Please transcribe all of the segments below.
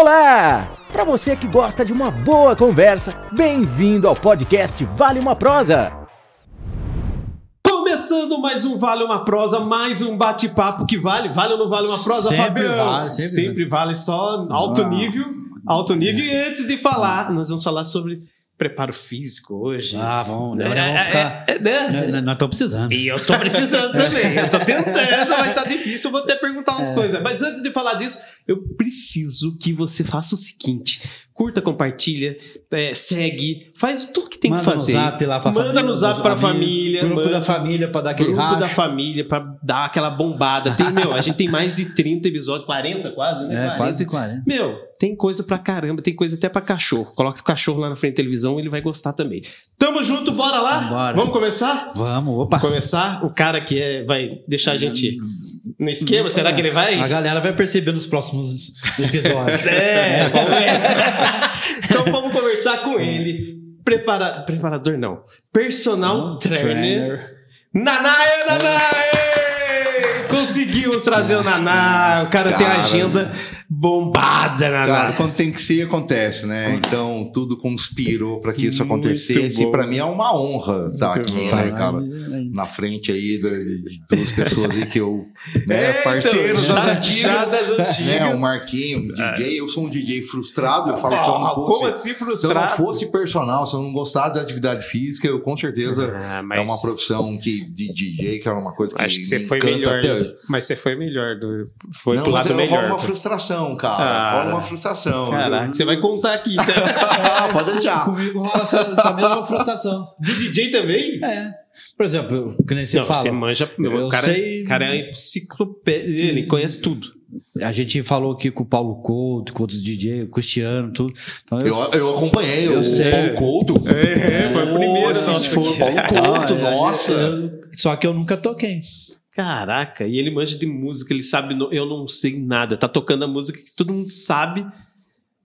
Olá! Para você que gosta de uma boa conversa, bem-vindo ao podcast Vale uma Prosa. Começando mais um Vale uma Prosa, mais um bate-papo que vale. Vale ou não vale uma prosa, Sempre Fabiano? vale, sempre vale só alto Ah. nível. Alto nível. E antes de falar, nós vamos falar sobre preparo físico hoje. Ah, vamos, né? É, Vamos ficar. é, é, né? Nós- Nós estamos precisando. E eu tô precisando também. Eu tô tentando, vai estar difícil. Eu vou até perguntar É. umas coisas. Mas antes de falar disso, eu preciso que você faça o seguinte: curta, compartilha, é, segue, faz tudo que tem Manda que fazer. no zap lá pra Manda família. no zap pra família. Grupo manda- da família pra dar aquele Grupo da racho. família pra dar aquela bombada. Tem, meu, a gente tem mais de 30 episódios, 40 quase, né? É, quase 40. Meu, tem coisa pra caramba, tem coisa até pra cachorro. Coloca o cachorro lá na frente da televisão, ele vai gostar também. Tamo junto, bora lá? Vambora. Vamos começar? Vamos, opa. Começar? O cara que é, vai deixar a gente no esquema, será que ele vai? A galera vai perceber nos próximos episódios. É, vamos ver. então vamos conversar com ele. Prepara... Preparador não. Personal trainer. Nanaia, Nanaia! Conseguimos trazer o Naná. O cara, tem a Cara. agenda bombada, Naná. Cara, quando tem que ser, acontece, né? Então, tudo conspirou para que isso acontecesse. E para mim é uma honra estar Muito aqui, bom. né, cara? Na frente aí de, duas pessoas aí que eu, né, É, então, parceiros já- das antigas. das antigas. Né, o Marquinho, DJ. Eu sou um DJ frustrado. Eu falo que se eu Ah, não como fosse. assim Se eu não frustrado? fosse personal, se eu não gostasse da atividade física, eu com certeza Ah, é mas uma profissão que, de DJ, que era uma coisa que, acho que você foi melhor. Mas você foi melhor. Do... Foi não, pro mas lado eu- melhor. uma frustração, cara. Ah. rola uma frustração. Caraca, você vai contar aqui. Então. Pode deixar. Comigo rola essa, essa mesma frustração. De DJ também? É. Por exemplo, que nem você não, fala. você manja. Eu o cara, sei- cara é enciclopédia. Ele conhece tudo. A gente falou aqui com o Paulo Couto, com outros DJ, o Cristiano, tudo. Então, Eu, eu acompanhei Eu o sei. Paulo Couto. É, foi o primeiro, Nossa, nossa, foi o Paulo Couto, a gente- nossa. eu- só que eu nunca toquei. Caraca, e ele manja de música, ele sabe. no- Eu não sei nada. Tá tocando a música que todo mundo sabe.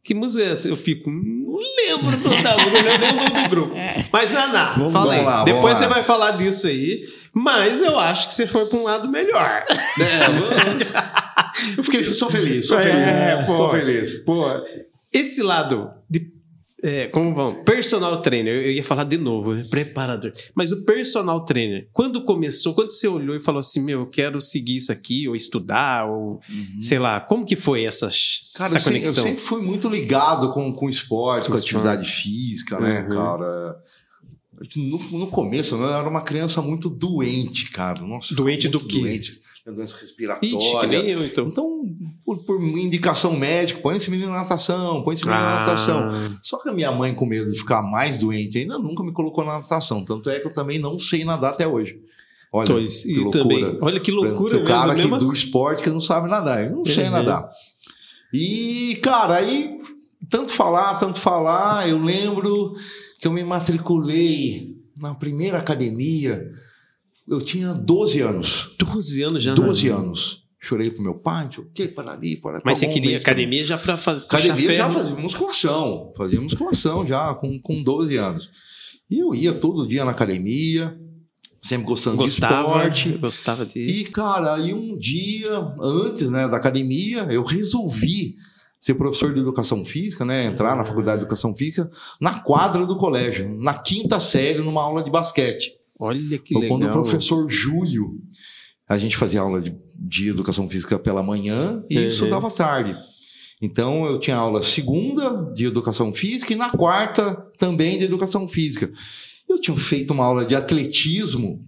Que música é essa? Eu fico, "Hum, não lembro do, não lembro nem o nome do grupo. Mas, Naná, Vamos fala aí. lá, Depois lá. você vai falar disso aí. Mas eu acho que você foi pra um lado melhor. É, eu fiquei, sou feliz, sou É, feliz. pô. Sou feliz. Pô, esse lado de. É, como vão? Personal trainer, eu ia falar de novo, né? preparador. Mas o personal trainer, quando começou, quando você olhou e falou assim: Meu, eu quero seguir isso aqui, ou estudar, ou sei lá, como que foi essa, Uhum. Cara, essa eu sempre, eu conexão? sempre fui muito ligado com, com esporte, com, Com atividade física, né, Uhum. cara? No, no começo, eu era uma criança muito doente, cara. Nossa, Doente do quê? Doente. Doença respiratória. Ixi, que nem eu, então. Então, por, por indicação médica, põe esse menino na natação, põe esse menino na natação. Ah, Só que a minha mãe, com medo de ficar mais doente, ainda nunca me colocou na natação. Tanto é que eu também não sei nadar até hoje. Olha, dois. que loucura. também, olha que loucura o cara mesmo. que mesma do esporte que não sabe nadar. Eu não sei Uhum. nadar. E, cara, aí, tanto falar, tanto falar, eu lembro que eu me matriculei na primeira academia. Eu tinha 12 anos. 12 anos já. 12 né? anos. Chorei pro meu pai, choquei para ali, para cá. Mas você queria pra- academia já pra fazer. Academia já fazia musculação. Fazia musculação já com, com 12 anos. E eu ia todo dia na academia, sempre gostando Gostava, de esporte. gostava de. E, cara, aí um dia, antes né, da academia, eu resolvi ser professor de educação física, né? Entrar na faculdade de educação física na quadra do colégio, na quinta série, numa aula de basquete. Olha que Foi legal. quando o professor Júlio, a gente fazia aula de, de educação física pela manhã e Uhum. estudava à tarde. Então eu tinha aula segunda de educação física e na quarta também de educação física. Eu tinha feito uma aula de atletismo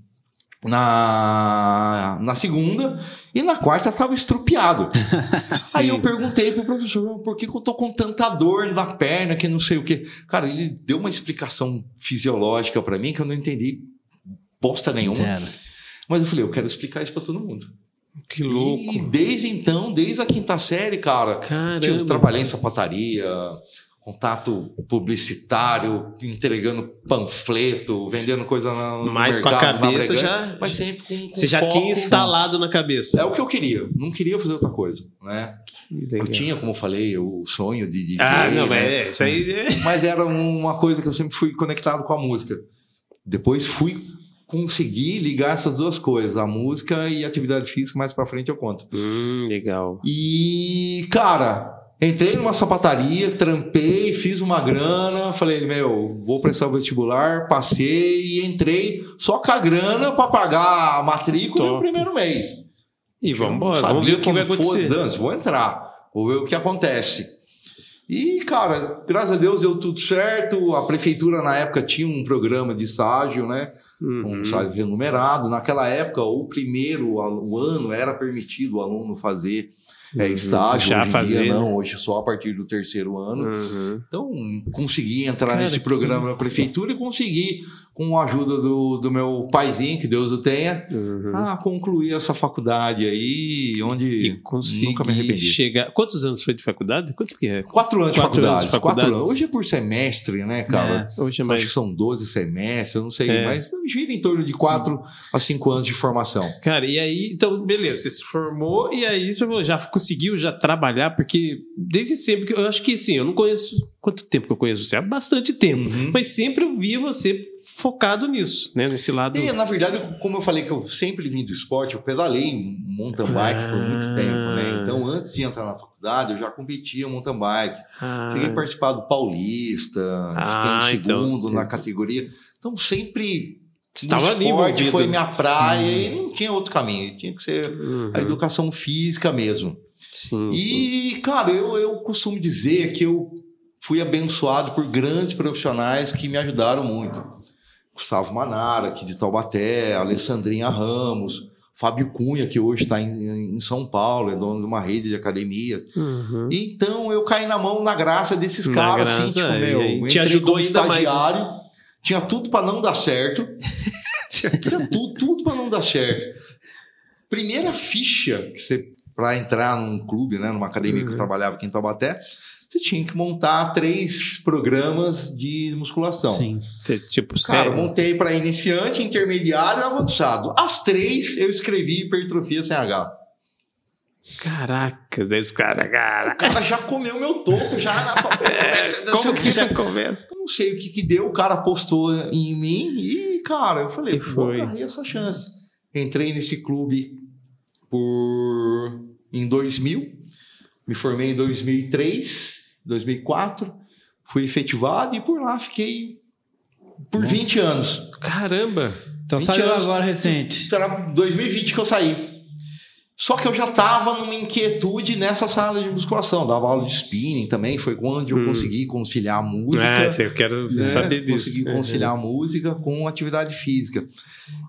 na, na segunda e na quarta estava estrupiado. Aí eu perguntei pro professor, por que, que eu tô com tanta dor na perna, que não sei o quê. Cara, ele deu uma explicação fisiológica para mim que eu não entendi bosta nenhuma. Mas eu falei, eu quero explicar isso para todo mundo. Que louco. E desde então, desde a quinta série, cara, Caramba. eu trabalhei em sapataria, contato publicitário, entregando panfleto, vendendo coisa na, no Mas com a mercado, cabeça já- Mas sempre com, com Você já foco. tinha instalado na cabeça. É o que eu queria. Não queria fazer outra coisa, né? Eu tinha, como eu falei, o sonho de DJ. Ah, não, mas né? é, isso aí é. Mas era uma coisa que eu sempre fui conectado com a música. Depois fui conseguir ligar essas duas coisas, a música e a atividade física, mais pra frente eu conto. Hum, legal. E, cara, Entrei numa sapataria, trampei, fiz uma grana, falei, meu, vou prestar o vestibular, passei e entrei só com a grana para pagar a matrícula Top. no primeiro mês. E vamos embora, vamos ver o que vai acontecer. Dance, vou entrar, vou ver o que acontece. E, cara, graças a Deus deu tudo certo. A prefeitura, na época, tinha um programa de estágio, né? Um Uhum. estágio remunerado. Naquela época, o primeiro o ano era permitido o aluno fazer é, estágio. Deixar Hoje fazer, dia, né? não. Hoje só a partir do terceiro ano. Uhum. Então, consegui entrar Cara, nesse que- programa da prefeitura e consegui, com a ajuda do, do meu paizinho, que Deus o tenha, Uhum. ah, concluir essa faculdade aí, onde nunca me arrependi. chegar. Quantos anos foi de faculdade? Quantos que é? Quatro anos de Quatro faculdade. anos de faculdade. Quatro anos. Hoje é por semestre, né, cara? Hoje é Acho mais. que são 12 semestres, eu não sei, É. mas gira em torno de 4 a 5 anos de formação. Cara, e aí, então, beleza, você se formou e aí você falou, já conseguiu já trabalhar, porque desde sempre, eu acho que assim, eu não conheço. Quanto tempo que eu conheço você? Há bastante tempo. Uhum. Mas sempre eu via você focado nisso, né? Nesse lado. E, na verdade, como eu falei que eu sempre vim do esporte, eu pedalei mountain bike por muito Ah. tempo, né? Então, antes de entrar na faculdade, eu já competia mountain bike. Ah, Cheguei a participar do Paulista, Ah, fiquei em então, segundo na entendi. categoria. Então, sempre estava ali esporte envolvido. foi minha praia e não tinha outro caminho. Tinha que ser Uhum. a educação física mesmo. Sim, sim. E, cara, eu, eu costumo dizer que eu fui abençoado por grandes profissionais que me ajudaram muito. Gustavo Manara, aqui de Taubaté, Alessandrinha Ramos, Fábio Cunha, que hoje está em, em São Paulo, é dono de uma rede de academia. Uhum. Então eu caí na mão na graça desses Na caras, assim, graça, tipo, é, meu, aí te ajudou como mais, né? estagiário, tinha tudo para não dar certo. tinha tudo, tudo para não dar certo. Primeira ficha que você para entrar num clube, né, numa academia Uhum. que eu trabalhava aqui em Taubaté, você tinha que montar três programas de musculação. Sim. Tipo, Cara, sério? montei para iniciante, intermediário e avançado. As três eu escrevi hipertrofia sem H. Caraca, desse cara, cara. O cara já comeu meu toco, já na sei Como o que já começa? Eu não sei o que que deu, o cara postou em mim e, cara, eu falei, E vou foi. agarrei essa chance. Entrei nesse clube por em 2000, me formei em 2003, 2004, fui efetivado e por lá fiquei por 20 anos. Caramba! Então 20 saiu anos. agora recente. Era 2020 que eu saí. Só que eu já estava numa inquietude nessa sala de musculação. Dava aula de spinning também, foi onde eu Hum. consegui conciliar a música. É, eu quero né? saber disso. Consegui Uhum. conciliar a música com atividade física.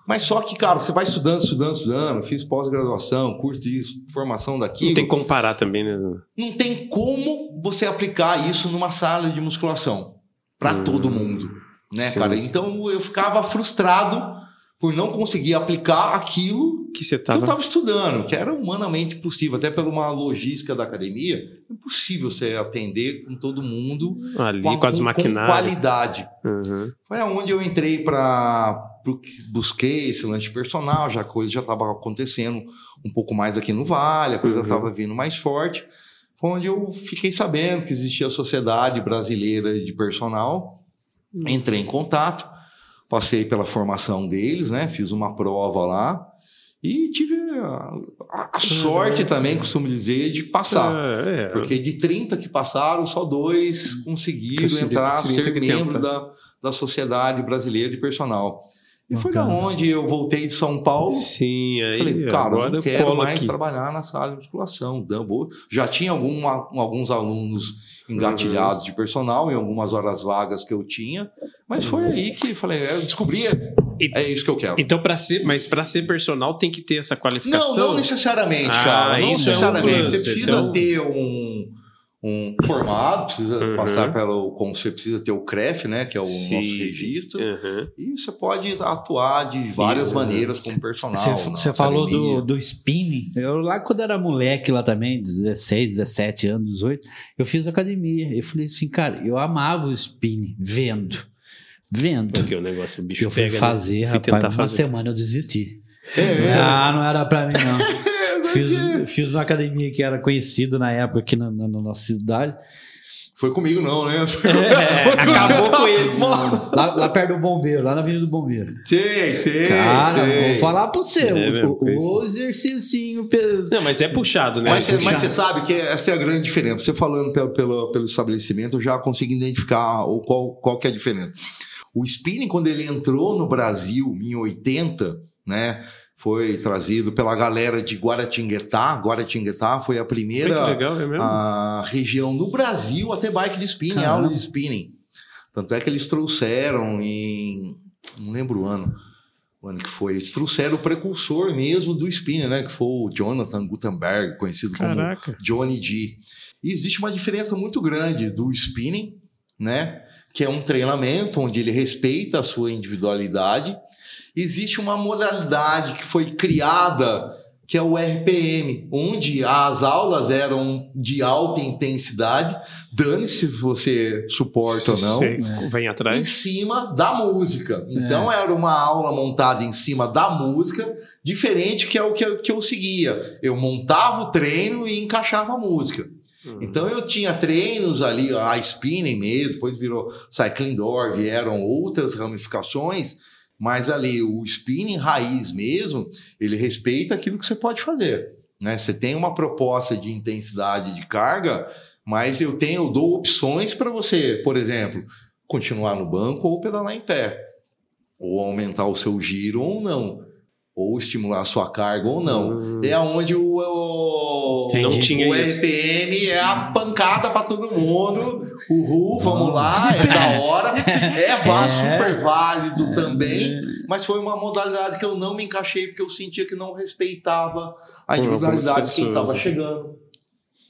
Mas só que, cara, você vai estudando, estudando, estudando. Fiz pós-graduação, curso disso, formação daquilo. Não tem que comparar também, né? Não tem como você aplicar isso numa sala de musculação para Hum. todo mundo, né, Sim, cara? sim. Então eu ficava frustrado por não conseguir aplicar aquilo Que você que eu tava. estava estudando, que era humanamente impossível, até pela uma logística da academia, é impossível você atender com todo mundo ali com, a- com as com- com qualidade. Uhum. Foi aonde eu entrei para busquei esse lanche personal, já a coisa já estava acontecendo um pouco mais aqui no Vale, a coisa Uhum. estava vindo mais forte. Foi onde eu fiquei sabendo que existia a Sociedade Brasileira de Personal. Uhum. Entrei em contato, passei pela formação deles, né? Fiz uma prova lá e tive a, a- a sorte também, costumo dizer, de passar. Ah, é. Porque de 30 que passaram, só dois conseguiram Conseguiram, entrar, 30 ser membro da, da Sociedade Brasileira de Personal. E foi da onde eu voltei de São Paulo. Sim, aí. Falei, cara, eu agora não eu quero mais aqui. trabalhar na sala de musculação. Vou- Já tinha alguma- alguns alunos engatilhados Uhum. de personal em algumas horas vagas que eu tinha, mas foi aí que falei, eu descobri, E- é isso que eu quero. Então, para ser, mas para ser personal tem que ter essa qualificação. Não, não necessariamente, Ah, cara. Não isso é um necessariamente. plus, você precisa é um- ter um, um formado, precisa Uhum. passar pelo. Como você precisa ter o CREF, né? Que é o Sim. nosso registro. Uhum. E você pode atuar de várias Uhum. maneiras como personal. Você, falou do, do spinning. Eu lá quando era moleque lá também, 16, 17 anos, 18, eu fiz academia. Eu falei assim, cara, eu amava o spinning, vendo. Vendo. Porque o negócio, o bicho eu fui pega. né? fazer, Fui rapaz, tentar uma fazer. semana eu desisti. É, Ah, não era pra mim, não. É, fiz, fiz uma academia que era conhecida na época aqui na, na- na nossa cidade. Foi comigo não, né? É, acabou com ele. Lá, lá perto do bombeiro, lá na Avenida do Bombeiro. Sei, sei. Cara, sei. vou falar pra você. É o, o, o exercício pes- Não, mas é puxado, né? Mas, você- mas puxado. você sabe que essa é a grande diferença. Você falando pelo, pelo, pelo estabelecimento, eu já consigo identificar o, qual, qual que é a diferença. O spinning, quando ele entrou no Brasil em 80, né? Foi trazido pela galera de Guaratinguetá. Guaratinguetá foi a primeira legal, é a região no Brasil a ter bike de spinning, Caramba. aula de spinning. Tanto é que eles trouxeram em. Não lembro o ano. O ano que foi. Eles trouxeram o precursor mesmo do spinning, né? Que foi o Jonathan Gutenberg, conhecido Caraca. como Johnny G. E existe uma diferença muito grande do spinning, né? Que é um treinamento onde ele respeita a sua individualidade. Existe uma modalidade que foi criada, que é o RPM, onde as aulas eram de alta intensidade. Dane-se se você suporta ou não Sei, Vem em atrás. cima da música. Então era uma aula montada em cima da música, diferente que é o que eu, que eu seguia. Eu montava o treino e encaixava a música. Então eu tinha treinos ali, a spinning mesmo, depois virou cycling door, vieram outras ramificações, mas ali o spinning raiz mesmo, ele respeita aquilo que você pode fazer. Né? Você tem uma proposta de intensidade de carga, mas eu tenho, eu dou opções para você, por exemplo, continuar no banco ou pedalar em pé, ou aumentar o seu giro ou não, ou estimular a sua carga ou não. É onde o, o, Não o tinha isso. RPM é a pancada para todo mundo. Uhul, vamos lá, é da hora. É, vá, super válido também. Mas foi uma modalidade que eu não me encaixei porque eu sentia que não respeitava a individualidade de quem estava chegando.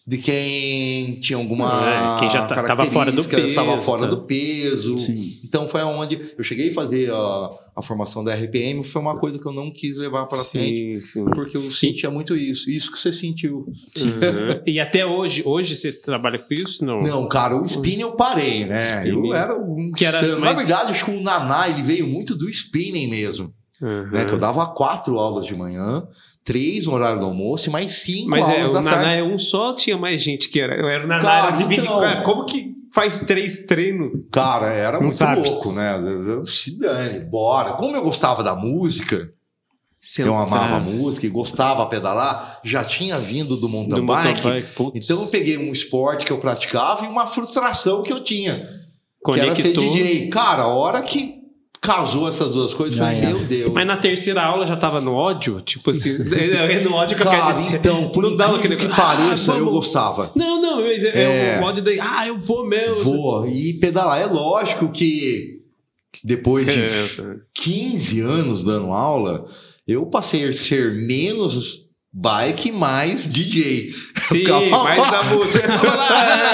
De quem tinha alguma É, quem já tá- tava fora do estava peso, fora tá? do peso. Sim. Então foi onde eu cheguei a fazer a, a formação da RPM, foi uma coisa que eu não quis levar para frente, Sim, porque eu sentia muito isso, isso que você sentiu. Uhum. E até hoje, hoje você trabalha com isso? Não. Não, cara, o spinning eu parei, né? Spinning. Eu era um Que era insano. Na mais- verdade, acho que o Naná ele veio muito do spinning mesmo, Uhum. né? Que eu dava quatro aulas de manhã, três no horário do almoço e mais cinco Mas é, aulas o da Naná tarde. é um só, tinha mais gente que era. Eu era o Naná, Cara, era dividido. então. Cara, Como que faz três treinos? Cara, era Não muito sabe. louco, né? Se dane, bora. Como eu gostava da música, eu amava a música e gostava de pedalar, já tinha vindo do mountain Do bike. mountain bike. Então eu peguei um esporte que eu praticava e uma frustração que eu tinha, que era ser Conectou. DJ. Cara, a hora que casou essas duas coisas, Já falei, era. meu Deus. Mas na terceira aula já tava no ódio? Tipo assim, é no ódio que eu quero dizer. então, por não dava aquele que pareça, ah, eu gostava. Não, não, mas é, é É. o ódio daí. Ah, eu vou mesmo. Vou. E pedalar, é lógico que depois de Criança. 15 anos dando aula, eu passei a ser menos bike, mais DJ. Sim, mais a música.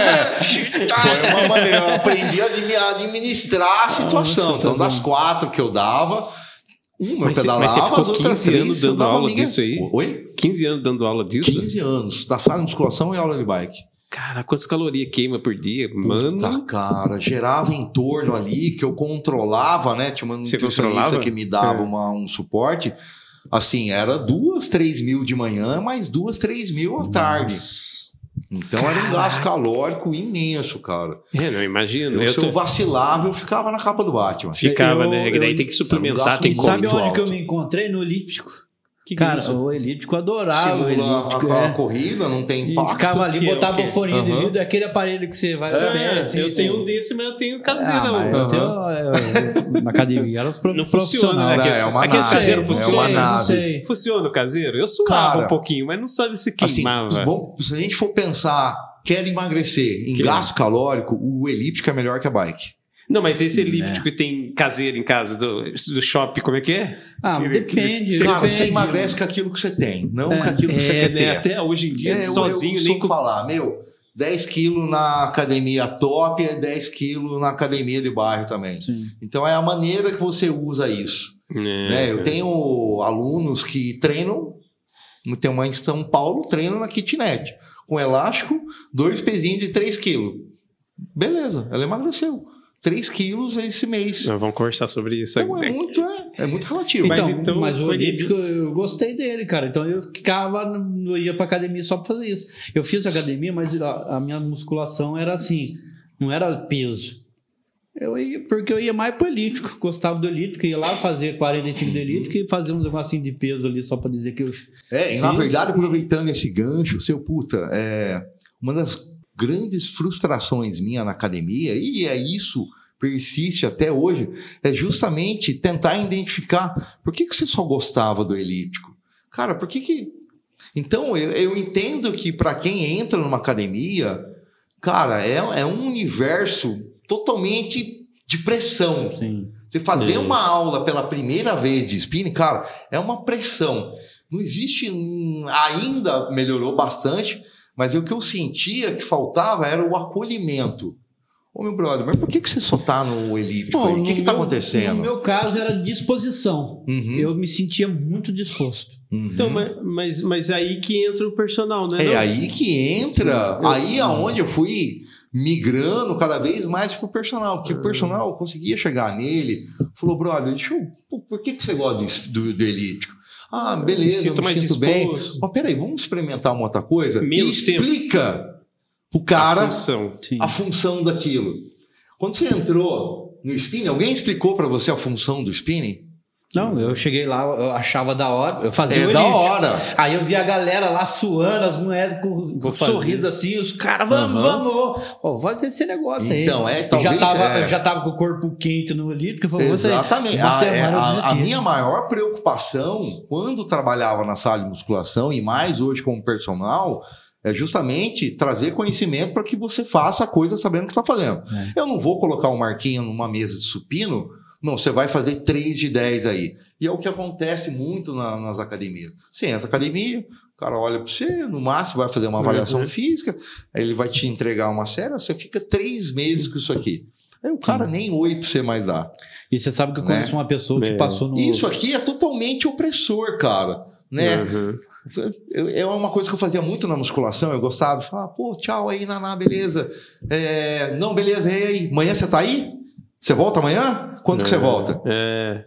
É, foi uma maneira, eu aprendi a admi- a administrar a situação. Então, das quatro que eu dava, uma Mas eu você- mas pedalava, você ficou as outras 15 três anos eu dando dava aula minha- disso aí? Oi? 15 anos dando aula disso? 15 anos, da sala de musculação e aula de bike. Cara, quantas calorias queima por dia? Puta, Mano. cara, gerava em torno ali que eu controlava, né? Tinha uma nutricionista que me dava É. uma- um suporte. Assim, era duas, três mil de manhã, mais duas, três mil à tarde. Então era um gasto calórico imenso, cara. É, não, imagino. Eu, Eu se eu tô... vacilava, eu ficava na capa do Batman. Ficava, Eu- né? Que daí eu- tem que suplementar, tem que muito Sabe alto. onde que eu me encontrei? No elíptico. Que é Cara, o elíptico adorava. o Simula elíptico, a, a é. corrida, não tem E impacto. ficava ali, Que é o botava o de vidro, é aquele aparelho que você vai É, assim, eu assim. tenho um desse, mas eu tenho Ah, caseiro. mas eu tenho, é, na academia era os Não funciona, né? Não, Aqueles- é uma aqueles nave, caseiros é funcionam. uma Sei, nave. Sei. Funciona o caseiro? Eu suava Cara, um pouquinho, mas não sabe se Assim, queimava. vamos- se a gente for pensar, quer emagrecer em Que- gasto calórico, o elíptico é melhor que a bike. Não, mas esse elíptico que tem caseiro em casa do, do shopping, como é que é? Ah, Que- depende. que- Cara, depende. você emagrece com aquilo que você tem, não É. com aquilo que você É, quer né? ter. Até hoje em dia, É, eu- sozinho, eu nem com. falar, meu, 10 quilos na academia top é 10 quilos na academia de bairro também. Sim. Então é a maneira que você usa isso. É, né? Eu tenho alunos que treinam, tem uma em São Paulo, treinam na kitnet, com elástico, dois pezinhos de 3 quilos. Beleza, ela emagreceu. 3 quilos esse mês. Nós vamos conversar sobre isso. Então é muito, é, é muito relativo. Mas Então, então, mas o elíptico eu gostei dele, cara. Então eu ficava, não ia pra academia só pra fazer isso. Eu fiz academia, mas a, a minha musculação era assim. Não era peso. Eu ia, porque eu ia mais pro elíptico, gostava do elíptico, ia lá fazer 45 de elíptico e fazer um negocinho de peso ali só para dizer que eu. É, e na verdade, aproveitando esse gancho, seu puta, é, uma das grandes frustrações minha na academia, e é isso, persiste até hoje, é justamente tentar identificar por que, que você só gostava do elíptico. Cara, por que que. Então, eu, eu entendo que para quem entra numa academia, cara, é, é um universo totalmente de pressão. Sim. Você fazer uma aula pela primeira vez de spinning, cara, é uma pressão. Não existe, ainda melhorou bastante, mas o que eu sentia que faltava era o acolhimento. Ô meu brother, mas por que, que você só tá no elíptico aí? O que tá meu- acontecendo? No meu caso era disposição. Uhum, Eu me sentia muito disposto. uhum. Então, mas, mas, mas aí que entra o personal, né? É Não? aí que entra, aí aonde eu fui migrando cada vez mais pro personal, porque o personal eu conseguia chegar nele, falou, brother, deixa eu, por que, que você gosta disso- do, do elíptico? Ah, beleza, sinto eu me mais sinto bem. Mas peraí, vamos experimentar uma outra coisa? Menos e explica o A cara função. Sim. a função daquilo. Quando você entrou no spinning, alguém explicou pra você a função do spinning? Não, eu cheguei lá, eu achava da hora, eu fazia É o da hora. Aí eu vi a galera lá suando, as mulheres com Vou fazer. sorriso assim, os caras, vamos, Aham. vamos, vamos. Pô, fazer esse negócio aí. Então, é, Eu já talvez, tava, é. eu já tava com o corpo quente no falei, vou sair. Exatamente. Uma A, semana é, a- a desisti. minha maior preocupação quando trabalhava na sala de musculação e mais hoje como personal é justamente trazer conhecimento para que você faça a coisa sabendo o que está fazendo. É. Eu não vou colocar o Marquinho numa mesa de supino, não, você vai fazer 3 de 10 aí. E é o que acontece muito na- nas academias. Você entra na academia, o cara olha para você, no máximo vai fazer uma avaliação Uhum. física, aí ele vai te entregar uma série, você fica três meses com isso aqui. Aí o cara nem oi para você mais dar. E você sabe que eu Né? conheço uma pessoa que É. passou no. Isso aqui é totalmente opressor, cara. Né? Uhum. Eu- É uma coisa que eu fazia muito na musculação. Eu gostava de falar, pô, tchau aí, Naná, beleza. É, não, beleza, e aí? Amanhã você tá aí? Você volta amanhã? Quando que você volta? É.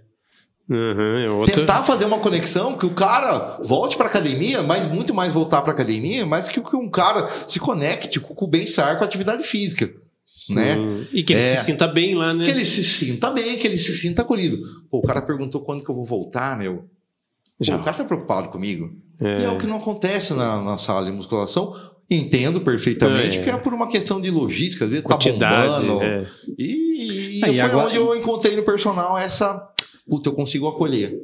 Uhum, é outra... Tentar fazer uma conexão que o cara volte pra academia, mas muito mais voltar pra academia, mas que, que um cara se conecte com o bem-estar com a atividade física. Sim. né? E que ele É. se sinta bem lá, né? Que ele se sinta bem, que ele se sinta acolhido. Pô, o cara perguntou quando que eu vou voltar, meu. Pô, o cara tá preocupado comigo. É. E é o que não acontece na, na sala de musculação. Entendo perfeitamente É. que é por uma questão de logística, às vezes tá Quantidade. bombando. é. E, e Ah, e foi agora- onde eu encontrei no personal essa. Puta, eu consigo acolher.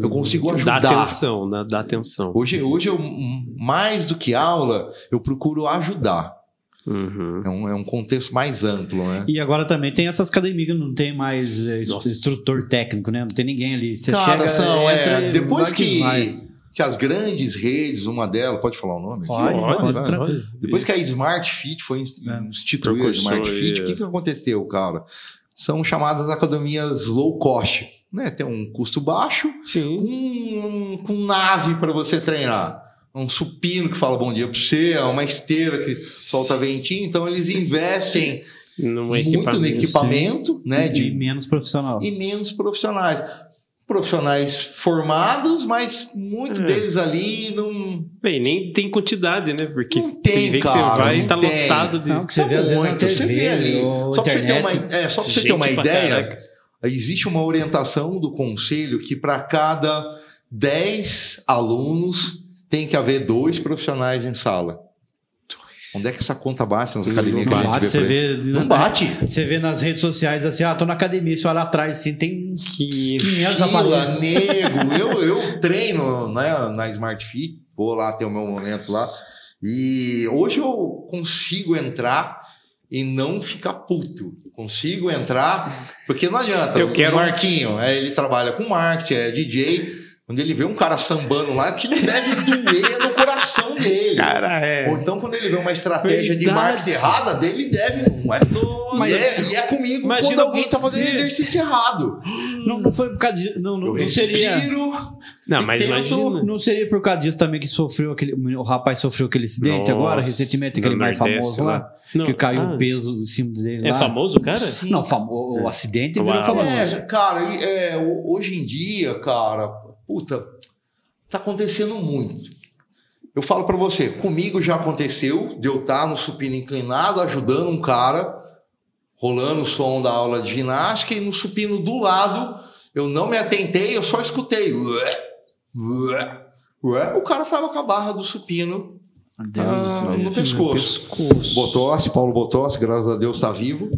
Eu consigo Dá ajudar. atenção, dá, dá atenção. Hoje, hoje eu, mais do que aula, eu procuro ajudar. Uhum. É um, é um contexto mais amplo, né? E agora também tem essas academias não tem mais é, instrutor técnico, né? Não tem ninguém ali. Você Cara, chega, são, é, depois que, vai. Que as grandes redes, uma delas, pode falar o nome? aqui? Pode, pode, tranquilo. Depois que a Smart Fit foi É. instituída, a Smart Fit, o é. que, que aconteceu, cara? São chamadas academias low cost. Né? Tem um custo baixo, Sim. com, com nave para você treinar. Um supino que fala bom dia para você, uma esteira que solta ventinho. Então, eles investem No muito no equipamento né, E de, menos profissional. e menos profissionais. Profissionais formados, mas muitos É. deles ali não. Bem, nem tem quantidade, né? Porque Não tem, que cara, você vai e tá tem. lotado de. Não, que você vê às vezes na muito. Você vê ali. Só para você ter uma, é, só pra você ter uma ideia, caraca. existe uma orientação do conselho que para cada 10 alunos tem que haver dois profissionais em sala. Onde é que essa conta bate nas academias que a gente Bate, vê você vê, Não bate. Você vê nas redes sociais assim, ah, tô na academia, você olha atrás assim, tem uns Que 500 Fila, aparelhos. nego. Eu, eu treino né, na Smart Fit, vou lá ter o meu momento lá. E hoje eu consigo entrar e não ficar puto. Consigo entrar, porque não adianta. Eu quero- O Marquinho, é, ele trabalha com marketing, é DJ. Quando ele vê um cara sambando lá, aquilo deve doer no coração dele. Cara, é. Ou então, quando ele vê uma estratégia de Verdade. marketing errada, dele deve, não é? Nossa. E é, e é comigo Imagina quando alguém tá fazendo exercício errado. Não, não foi por causa disso. Não, não, Eu não seria. Não, mas imagina. Não seria por causa disso também que sofreu aquele. O rapaz sofreu aquele acidente Nossa, agora, recentemente, aquele mais famoso lá. lá. Não, que caiu ah, o peso em cima dele É lá. famoso, cara? Sim. Não, famo- o acidente Uau. virou famoso. É, cara, é, ho- hoje em dia, cara, puta, tá acontecendo muito. Eu falo pra você, comigo já aconteceu de eu estar no supino inclinado ajudando um cara rolando o som da aula de ginástica e no supino do lado, eu não me atentei, eu só escutei. O cara tava com a barra do supino ah, no pescoço. pescoço. Botossi, Paulo Botossi, graças a Deus está vivo.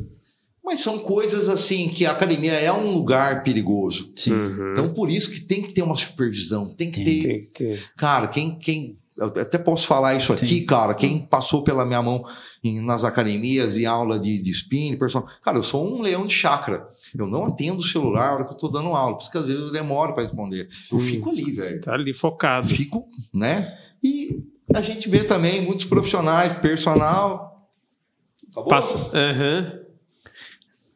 Mas são coisas assim que a academia é um lugar perigoso. Sim. Uhum. Então, por isso que tem que ter uma supervisão, tem que Tem. ter Tem que ter. Cara, quem, quem. Eu até posso falar isso aqui, cara. Quem passou pela minha mão em- nas academias, em aula de, de spin, personal. Cara, eu sou um leão de chácara. Eu não atendo o celular na hora que eu tô dando aula, por isso que às vezes eu demoro para responder. Eu Sim. fico ali, velho. Tá ali focado. Fico, né? E a gente vê também muitos profissionais, personal. Acabou? Passa. Aham.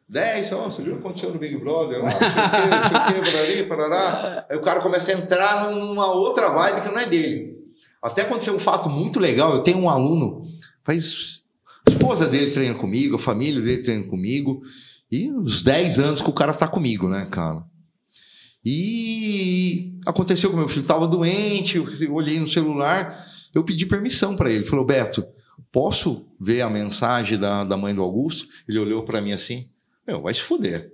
10, ó, você viu o que aconteceu no Big Brother? Não sei o quê, parará. Aí o cara começa a entrar numa outra vibe que não é dele. Até aconteceu um fato muito legal. Eu tenho um aluno, faz. A esposa dele treina comigo, a família dele treina comigo. E uns 10 anos que o cara está comigo, né, cara? E aconteceu que meu filho estava doente, eu olhei no celular, eu pedi permissão para. Ele falou, Beto, posso ver a mensagem da, da mãe do Augusto? Ele olhou para mim assim, meu, vai se fuder.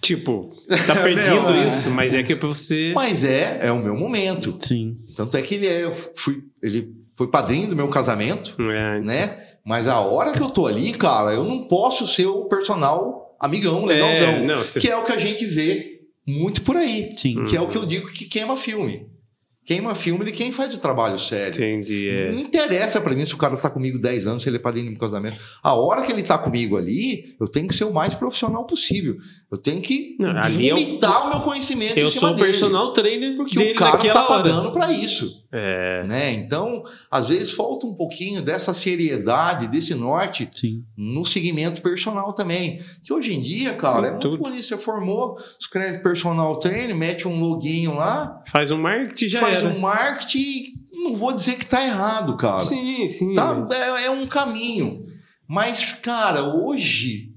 Tipo, tá perdendo Meu, é. isso, mas é que é pra você. Mas é, é o meu momento. Sim. Tanto é que ele é, eu fui, ele foi padrinho do meu casamento, É, né? Mas a hora que eu tô ali, cara, eu não posso ser o personal amigão, legalzão. É, não, você- Que é o que a gente vê muito por aí. Sim. Que é o que eu digo que queima filme. Queima filme de quem faz o trabalho sério. entendi. É. Não interessa pra mim se o cara tá comigo 10 anos, se ele é padrinho do meu casamento. A hora que ele tá comigo ali, eu tenho que ser o mais profissional possível. Eu tenho que Não, é o- limitar o meu conhecimento Eu em cima sou o dele. personal trainer Porque o cara tá hora. pagando pra isso. É. Né? Então, às vezes falta um pouquinho dessa seriedade, desse norte Sim. no segmento personal também. Que hoje em dia, cara, é muito Tudo. bonito. Você formou, escreve personal trainer, mete um loginho lá, Faz um marketing já faz era. um marketing. Não vou dizer que tá errado, cara. Sim, sim. Tá? mas- É, é um caminho. Mas, cara, hoje,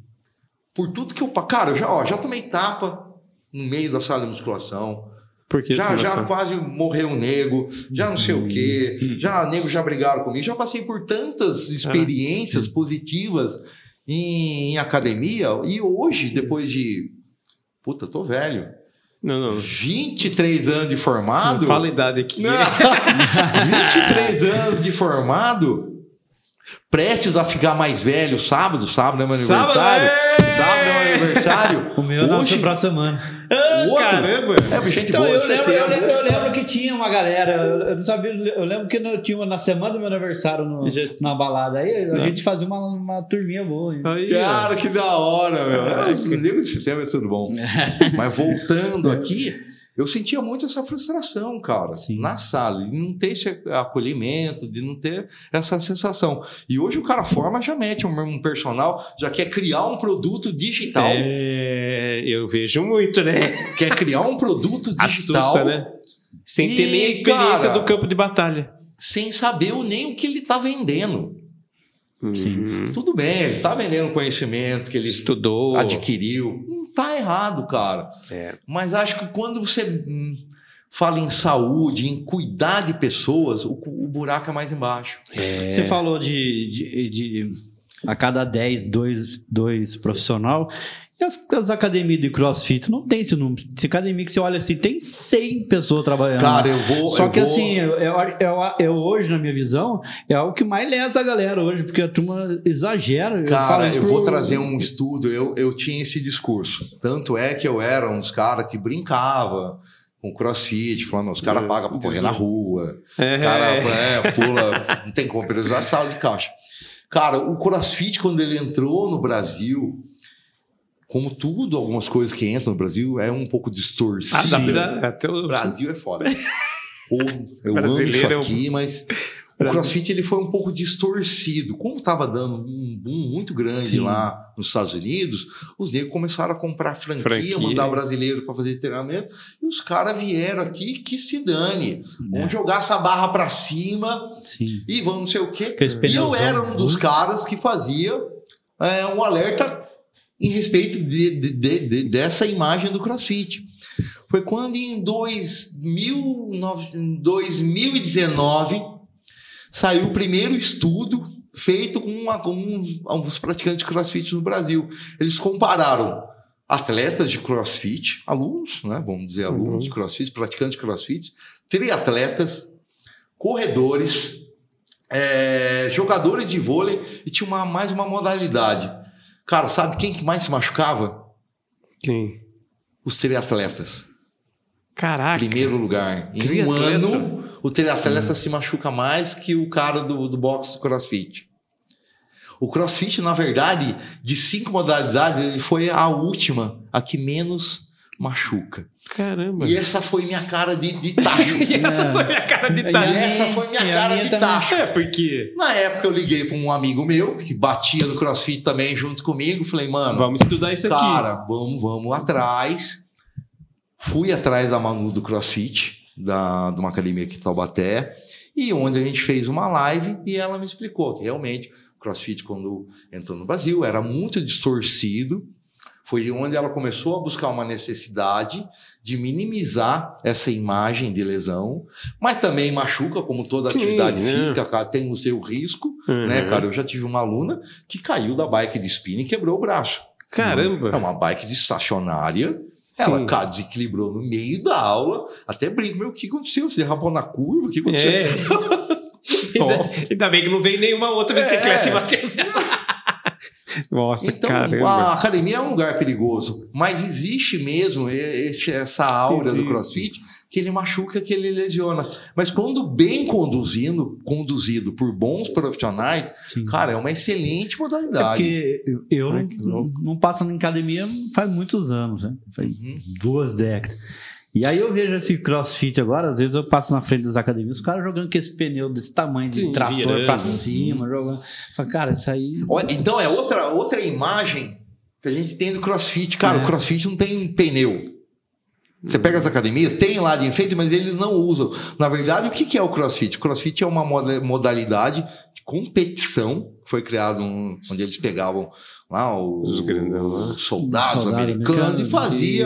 por tudo que eu. Cara, eu já, ó, já tomei tapa no meio da sala de musculação. Porque Já, não já tá- quase morreu um nego, já não sei o quê, já nego já brigaram comigo, já passei por tantas experiências positivas em, em academia e hoje, depois de. Puta, tô velho. Não, não. 23 anos de Não formado. fala a idade aqui. Não. 23 anos de formado, prestes a ficar mais velho, sábado, sábado é meu Sábado, aniversário. é! É aniversário. O meu é na Hoje, próxima semana. o outro, Caramba! É, gente Então, boa, eu, lembro, eu, lembro, eu lembro que tinha uma galera, eu, eu não sabia, eu lembro que no- tinha uma, na semana do meu aniversário no, Já- na balada, aí a gente fazia uma, uma turminha boa. hein? Aí, ó. Cara, que da hora, meu. É, nego de setembro é tudo bom. Mas voltando aqui, eu sentia muito essa frustração, cara, Sim. na sala, de não ter esse acolhimento, de não ter essa sensação. E hoje o cara forma, já mete um, um personal, já quer criar um produto digital, É, eu vejo muito, né? quer criar um produto digital Assusta, né? Sem ter nem a E, experiência cara, do campo de batalha. sem saber nem o que ele está vendendo. Sim. Tudo bem, ele está vendendo conhecimento que ele Estudou. adquiriu. Tá errado, cara. É. Mas acho que quando você hum, fala em saúde, em cuidar de pessoas, o, o buraco é mais embaixo. É. Você falou de, de, de a cada 10, dois, dois profissional. As, as academias de crossfit não tem esse número. Se academia que você olha assim, tem 100 pessoas trabalhando. Cara, eu vou. Só eu que vou- assim, eu, eu, eu- eu hoje, na minha visão, é algo que mais lesa a galera hoje, porque a turma exagera. Cara, isso eu vou por- trazer um estudo. Eu, eu tinha esse discurso. Tanto é que eu era um dos caras que brincava com crossfit, falando, os caras pagam pra correr na rua. É. O cara é, pula, não tem como ele usar a sala de caixa. Cara, o crossfit, quando ele entrou no Brasil, como tudo, algumas coisas que entram no Brasil, é um pouco distorcido. Adapta- até o Brasil é foda. Ou eu amo Brasileiro isso é um- aqui, mas o crossfit ele foi um pouco distorcido. Como estava dando um boom muito grande Sim. lá nos Estados Unidos, os negros começaram a comprar franquia, Franquia. mandar brasileiro para fazer treinamento, e os caras vieram aqui que se dane. Vamos jogar essa barra para cima Sim. e vamos não sei o quê. E eu era um dos caras que fazia é, um alerta em respeito de, de- de- de- dessa imagem do CrossFit. Foi quando em 2009 em 2019 saiu o primeiro estudo feito com, uma, com alguns praticantes de crossfit no Brasil. Eles compararam atletas de crossfit, alunos, né? Vamos dizer, alunos de crossfit, praticantes de crossfit, triatletas, corredores, é, jogadores de vôlei e tinha uma, mais uma modalidade. Cara, sabe quem que mais se machucava? Quem? Os triatletas. Caraca. Primeiro lugar. Em um Triatleta. ano, o triatleta se machuca mais que o cara do, do boxe do crossfit. O crossfit, na verdade, de cinco modalidades, ele foi a última, a que menos machuca. Caramba. E essa foi minha cara de, de tacho. E essa foi a cara de E tacho. minha- essa foi minha e cara minha de tacho. É, porque. Na época eu liguei para um amigo meu, que batia no crossfit também junto comigo. Falei, mano, Vamos estudar isso aqui. Cara, vamos, vamos atrás. Fui atrás da Manu do CrossFit, da, de uma academia aqui em Taubaté, e onde a gente fez uma live e ela me explicou que realmente o CrossFit, quando entrou no Brasil, era muito distorcido. Foi onde ela começou a buscar uma necessidade de minimizar essa imagem de lesão, mas também machuca, como toda Sim, atividade né? física, cara, tem o seu risco, Uhum. né, cara? Eu já tive uma aluna que caiu da bike de spinning e quebrou o braço. Caramba. É uma bike de estacionária. Sim. Ela cara, desequilibrou no meio da aula. Até brinco, meu, o que aconteceu? Você derrapou na curva? O que aconteceu? É. ainda, ainda bem que não veio nenhuma outra bicicleta É. e bateu. Nossa, Então, caramba. a academia é um lugar perigoso, mas existe mesmo esse- essa aura do Existe. crossfit que ele machuca, que ele lesiona. Mas quando bem conduzindo, conduzido por bons profissionais, Sim. cara, é uma excelente É modalidade. porque eu, Ai, não, não passo em academia faz muitos anos, né? Faz Uhum. duas décadas. E aí eu vejo esse crossfit agora, às vezes eu passo na frente das academias, os caras jogando com esse pneu desse tamanho de Sim, trator virando. pra cima, jogando. Fala, cara, isso aí. Olha, Então é outra, outra imagem que a gente tem do crossfit. Cara, É. o crossfit não tem pneu. Você pega as academias, tem lá de enfeite, mas eles não usam. Na verdade, o que que é o crossfit? O crossfit é uma moda- modalidade de competição que foi criado um- onde eles pegavam lá os, soldados Soldado americanos e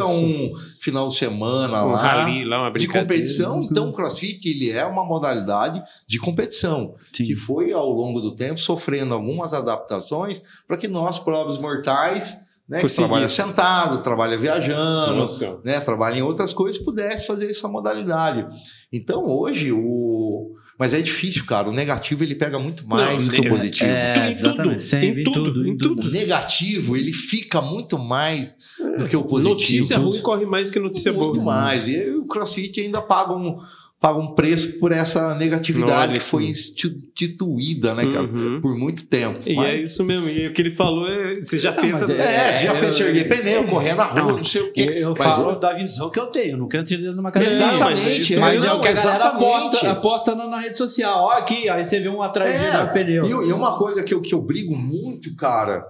isso. um final de semana Um lá rally lá, uma de competição. Então, o crossfit ele é uma modalidade de competição Sim. que foi ao longo do tempo sofrendo algumas adaptações para que nós, pobres mortais, né, que trabalha sentado, trabalha viajando, Nossa. né, trabalha em outras coisas, pudesse fazer essa modalidade. Então, hoje, o. Mas é difícil, cara. O negativo ele pega muito mais Não, do que o é- positivo. É, Em tudo, exatamente. Sempre, em tudo, em tudo. O negativo, ele fica muito mais do que o positivo. Notícia ruim corre mais que notícia boa. Muito mais. E o CrossFit ainda paga um, paga um preço por essa negatividade Olha que foi instituída, né, cara? Uhum. Por muito tempo. E Mas- é isso mesmo. E o que ele falou, é, você já Não, pensa. mas É, você já eu- pensa em erguer pneu, correr na rua, não, sei o quê. Eu, eu Mas falo da visão que eu tenho, não quero tirar numa academia. Exatamente, mas, isso mas é- é o que a não, galera aposta, aposta na, na rede social. Ó, aqui, aí você vê um atrás de É, no pneu. E, e uma coisa que eu, que eu brigo muito, cara.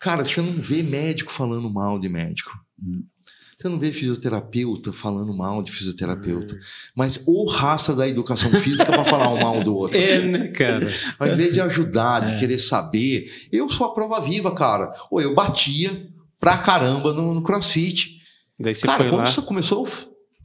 Cara, você não vê médico falando mal de médico. Você não vê fisioterapeuta falando mal de fisioterapeuta. Mas ou raça da educação física para falar um mal do outro. É, né, cara? Ao invés de ajudar, de querer saber, eu sou a prova viva, cara. Ou eu batia pra caramba no, no CrossFit. Daí você cara, foi quando lá. isso começou a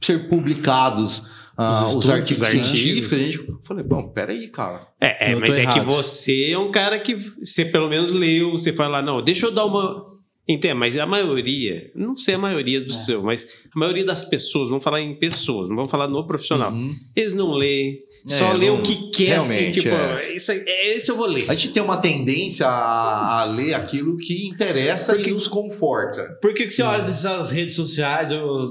ser publicados ah, Os os, artigos os artigos. científicos, a gente falei, bom, peraí, cara. É, é, mas é que você é um cara que você pelo menos leu, você fala, não, deixa eu dar uma. Entende? Mas a maioria, não sei a maioria do seu, mas a maioria das pessoas, vamos falar em pessoas, não vamos falar no profissional. Uhum. Eles não leem, É, só lê não- o que quer, assim, tipo, é. isso, aí- é, esse eu vou ler. A gente tem uma tendência a, a ler aquilo que interessa e nos conforta. Por que, que você olha essas redes sociais? eu-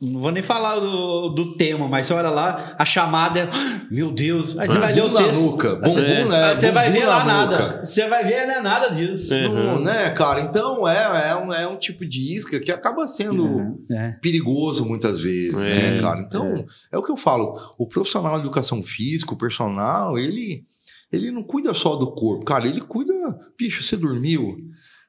Não vou nem falar do, do tema, mas você olha lá, a chamada é. Meu Deus! Aí você vai ler o Bumbum na texto. nuca, né? você vai ver na lá nada. nuca. Você vai ver, não é nada disso. É. Não, Uhum. né, cara? Então é, é, um, é um tipo de isca que acaba sendo É. perigoso muitas vezes, É, né, cara? Então, é. o que eu falo. O profissional de educação física, o personal, ele, ele não cuida só do corpo, cara. Ele cuida. Bicho, você dormiu?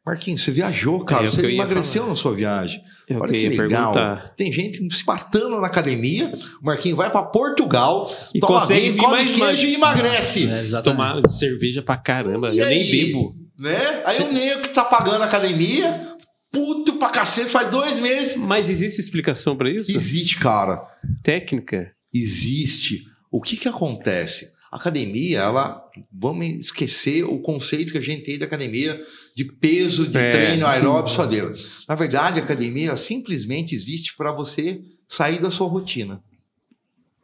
Marquinhos, você viajou, cara. É, você emagreceu falar. na sua viagem. É o Olha que eu legal. perguntar. Tem gente se matando na academia. O Marquinhos vai pra Portugal, E toma vinho, come queijo mais. e emagrece. É. Tomar cerveja pra caramba, E eu nem aí? bebo. Né? Aí o nego que tá pagando a academia, puto pra cacete, faz dois meses. Mas existe explicação pra isso? Existe, cara. Técnica? Existe. O que que acontece? A academia, ela. Vamos esquecer o conceito que a gente tem da academia de peso, de É, treino aeróbico, suadeira. Na verdade, a academia simplesmente existe para você sair da sua rotina.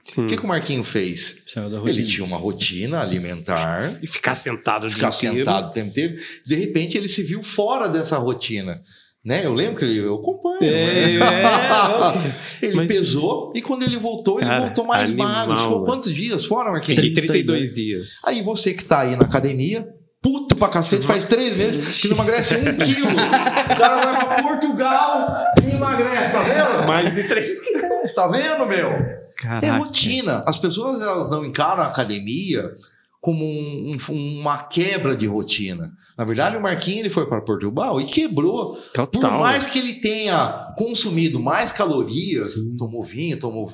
Sim. O que, que o Marquinho fez? Ele tinha uma rotina alimentar, E ficar sentado o dia ficar inteiro. sentado o tempo inteiro. De repente, ele se viu fora dessa rotina. Né? Eu lembro que ele, eu acompanho. É, né? é, ele Mas- pesou e quando ele voltou, ele Cara, voltou mais animal, magro. Ficou quantos dias fora, Marquinhos? Fiquei 32 dias. Aí você que tá aí na academia, puto pra cacete, faz três meses que não emagrece um quilo. O cara vai pra Portugal e emagrece, tá vendo? Mais de 3 Tá vendo, meu? É Caraca. rotina. As pessoas elas não encaram a academia como um- um- uma quebra de rotina. Na verdade, o Marquinhos ele foi para Portugal e quebrou. Total. Por mais que ele tenha consumido mais calorias, tomou vinho, tomou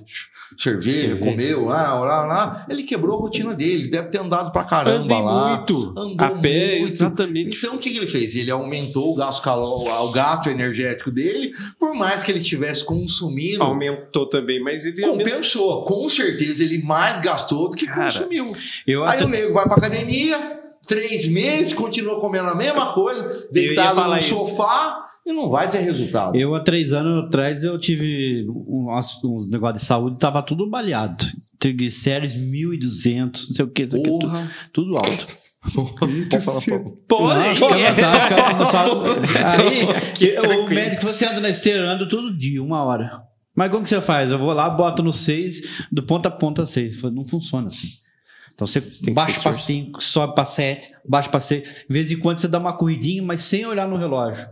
cerveja, Cerveja. comeu lá, lá, lá, ele quebrou a rotina dele. Deve ter andado pra caramba Andei lá. muito. Andou a pé, muito. exatamente. Então, o que, que ele fez? Ele aumentou o gasto, calo- o gasto energético dele, por mais que ele tivesse consumindo Aumentou também, mas ele aumentou. Compensou. Com certeza ele mais gastou do que Cara, consumiu. Eu Aí o nego vai pra academia, três meses, continua comendo a mesma coisa, deitado no isso. sofá e não vai ter resultado. Eu, há três anos atrás, eu tive uns, uns negócios de saúde, tava tudo baleado. Triglicéridos 1.200, não sei o que, isso aqui, tudo, Porra. tudo alto. Pode sal- Aí, Que o tranquilo. médico falou: você anda na esteira, ando todo dia, uma hora. Mas como que você faz? Eu vou lá, boto no 6, do ponta a ponta 6. Falei, Não funciona assim. Então você, tem que baixa para sorte. 5, sobe para 7, baixa para 6. De vez em quando você dá uma corridinha, mas sem olhar no relógio.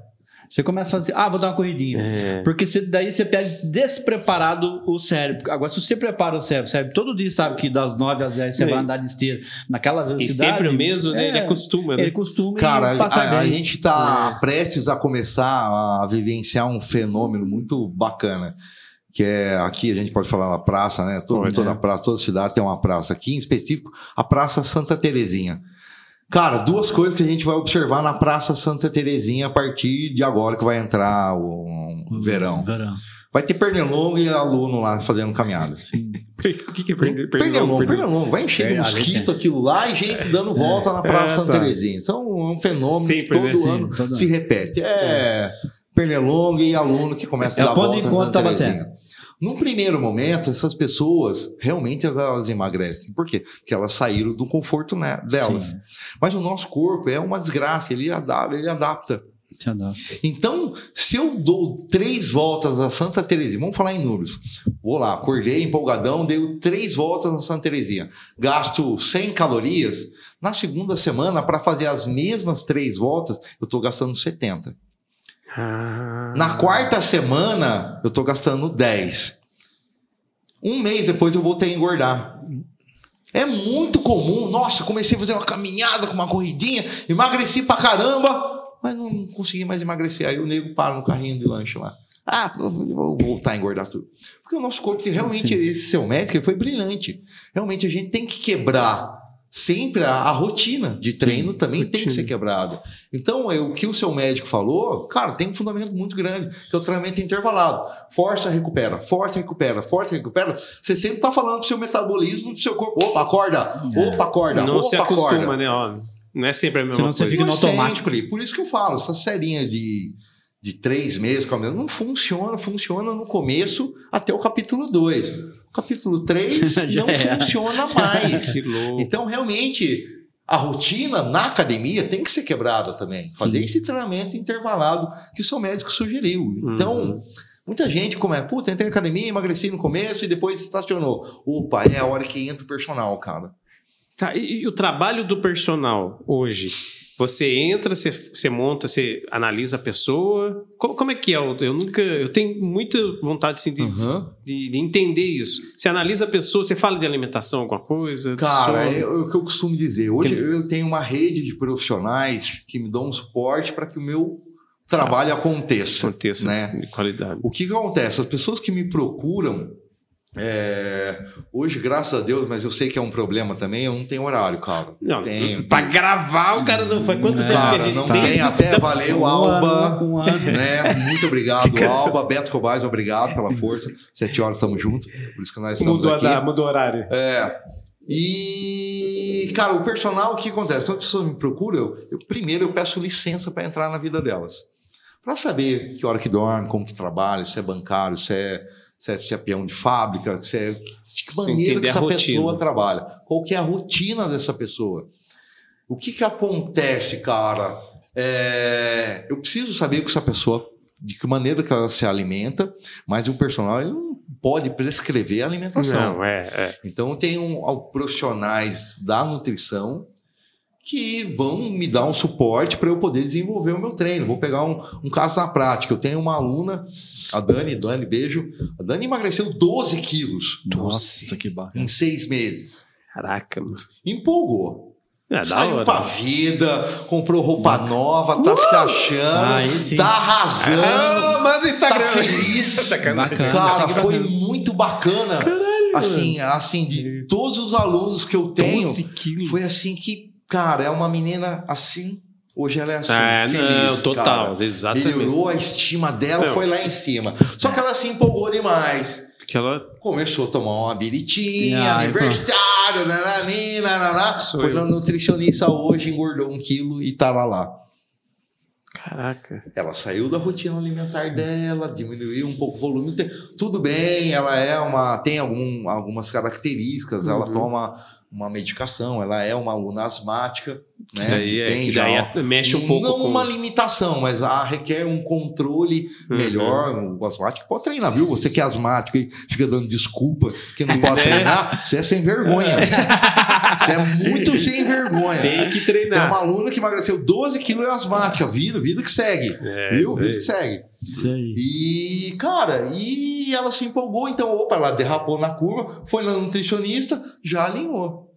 Você começa a fazer, ah, vou dar uma corridinha. É. Porque você- daí você pega despreparado o cérebro. Agora, se você prepara o cérebro, o cérebro todo dia sabe que das 9 às 10 você É. vai andar de esteira naquela E velocidade. sempre o mesmo, né? É, Ele acostuma, né? Ele costuma e Cara, passa a, a gente tá prestes a começar a vivenciar um fenômeno muito bacana. Que é aqui, a gente pode falar na praça, né? Todo, toda é. praça, toda cidade tem uma praça. Aqui em específico, a Praça Santa Terezinha. Cara, duas coisas que a gente vai observar na Praça Santa Terezinha a partir de agora que vai entrar o, o verão. Verão. Vai ter pernilongo e aluno lá fazendo caminhada. O que, que é pernilongo? Pernilongo, pernilongo. Vai encher de É, ali mosquito tem. aquilo lá e gente dando volta na Praça É, Santa tá. Terezinha. Então é um fenômeno Sempre, que todo? Sim, ano todo se ano. repete. É, pernilongo e aluno que começa a É dar de volta na tá Terezinha. Num primeiro momento, essas pessoas realmente elas emagrecem. Por quê? Porque elas saíram do conforto né, delas. Sim. Mas o nosso corpo é uma desgraça, ele adapta. Ele adapta. Então, se eu dou três voltas a Santa Terezinha, vamos falar em números. Vou lá, acordei empolgadão, dei três voltas a Santa Terezinha. Gasto 100 calorias. Na segunda semana, para fazer as mesmas três voltas, eu estou gastando 70. Ah, Na quarta semana, eu estou gastando 10. Um mês depois, eu voltei a engordar. É muito comum. Nossa, comecei a fazer uma caminhada com uma corridinha, emagreci pra caramba, mas não consegui mais emagrecer. Aí o nego para no carrinho de lanche lá. Ah, vou voltar a engordar tudo. Porque o nosso corpo, realmente, esse seu médico foi brilhante. Realmente, a gente tem que quebrar sempre a, a rotina de treino também tem que ser quebrada. Então, é, o que o seu médico falou, cara, tem um fundamento muito grande, que é o treinamento intervalado. Força, recupera, força, recupera, força, recupera. Você sempre está falando pro seu metabolismo, pro seu corpo, opa, acorda, opa, acorda, não opa, se acostuma, acorda. né? Ó, não é sempre a mesma Senão você coisa. fica no Não é automático. sempre. Por isso que eu falo, essa serinha de, de três meses, mesma- não funciona, funciona no começo até o capítulo 2. O capítulo 3 Já não funciona mais. Então, realmente, a rotina na academia tem que ser quebrada também. Fazer esse treinamento intervalado que o seu médico sugeriu. Então, muita gente começa, puta, entrei na academia, emagreci no começo e depois estacionou. Opa, é a hora que entra o personal, cara. Tá, e, e o trabalho do personal hoje? Você entra, você, você monta, você analisa a pessoa. Como, como é que é? Eu nunca. Eu tenho muita vontade assim, de, Uhum. de, de entender isso. Você analisa a pessoa, você fala de alimentação, alguma coisa? Cara, é o que eu costumo dizer. Hoje eu tenho uma rede de profissionais que me dão um suporte para que o meu trabalho aconteça. Aconteça né? de qualidade. O que, que acontece? As pessoas que me procuram, é, hoje, graças a Deus, mas eu sei que é um problema também, eu não tenho horário, cara. Não, tenho. pra gravar, o cara não. Faz quanto tempo que a Cara, gente não tem? tem até, valeu, Um Alba. ano, um ano. Né? Muito obrigado, Alba. Beto Cobais, obrigado pela força. Sete horas estamos juntos. Por isso que nós estamos Mudou, a aqui. da- mudou o horário. É. E E, cara, o personal, o que acontece? Quando a pessoa me procura, eu, eu- primeiro eu peço licença para entrar na vida delas. Para saber que hora que dorme, como que trabalha, se é bancário, se é, se é, se é peão de fábrica, se é, de que maneira que essa pessoa trabalha. Qual que é a rotina dessa pessoa. O que que acontece, cara? É, eu preciso saber que essa pessoa, de que maneira que ela se alimenta, mas o personal ele não pode prescrever a alimentação. Não, é, é. Então, tem um, profissionais da nutrição que vão me dar um suporte para eu poder desenvolver o meu treino. Vou pegar um, um caso na prática. Eu tenho uma aluna, a Dani, Dani, beijo. A Dani emagreceu 12 quilos Nossa, que bacana. em seis meses. Caraca, mano. Empolgou. É, Saiu hora. pra vida, comprou roupa nova, tá se achando, sim. tá arrasando, Ah, manda o tá Instagram. feliz. Sacanagem. Bacana. Cara, foi muito bacana. assim, assim, de todos os alunos que eu tenho, 12 quilos. foi assim que, cara, é uma menina assim. Hoje ela é assim, Ah, feliz. não, total, cara. exatamente. Melhorou a estima dela, Não. foi lá em cima. Só que ela se empolgou demais. Que ela. Começou a tomar uma biritinha, Ai, aniversário, nanani, nananá. Sou Foi eu. na nutricionista hoje, engordou um quilo e tava lá. Caraca. Ela saiu da rotina alimentar dela, diminuiu um pouco o volume. Tudo bem, ela é uma tem algum, algumas características, ela Uhum. toma uma medicação, ela é uma aluna asmática, né? daí que é- tem que já é- mexe um pouco Não com- uma limitação, mas a, requer um controle Uhum. melhor. O asmático pode treinar, viu? Você que é asmático e fica dando desculpa que não pode É. treinar, você é sem vergonha. você é muito sem vergonha. Tem que Tem treinar. uma aluna que emagreceu 12 quilos e é asmática. Vida, vida que segue. É, viu? Vida que segue. Isso aí. E, cara, e ela se empolgou, então, opa, ela derrapou na curva, foi na nutricionista, já alinhou.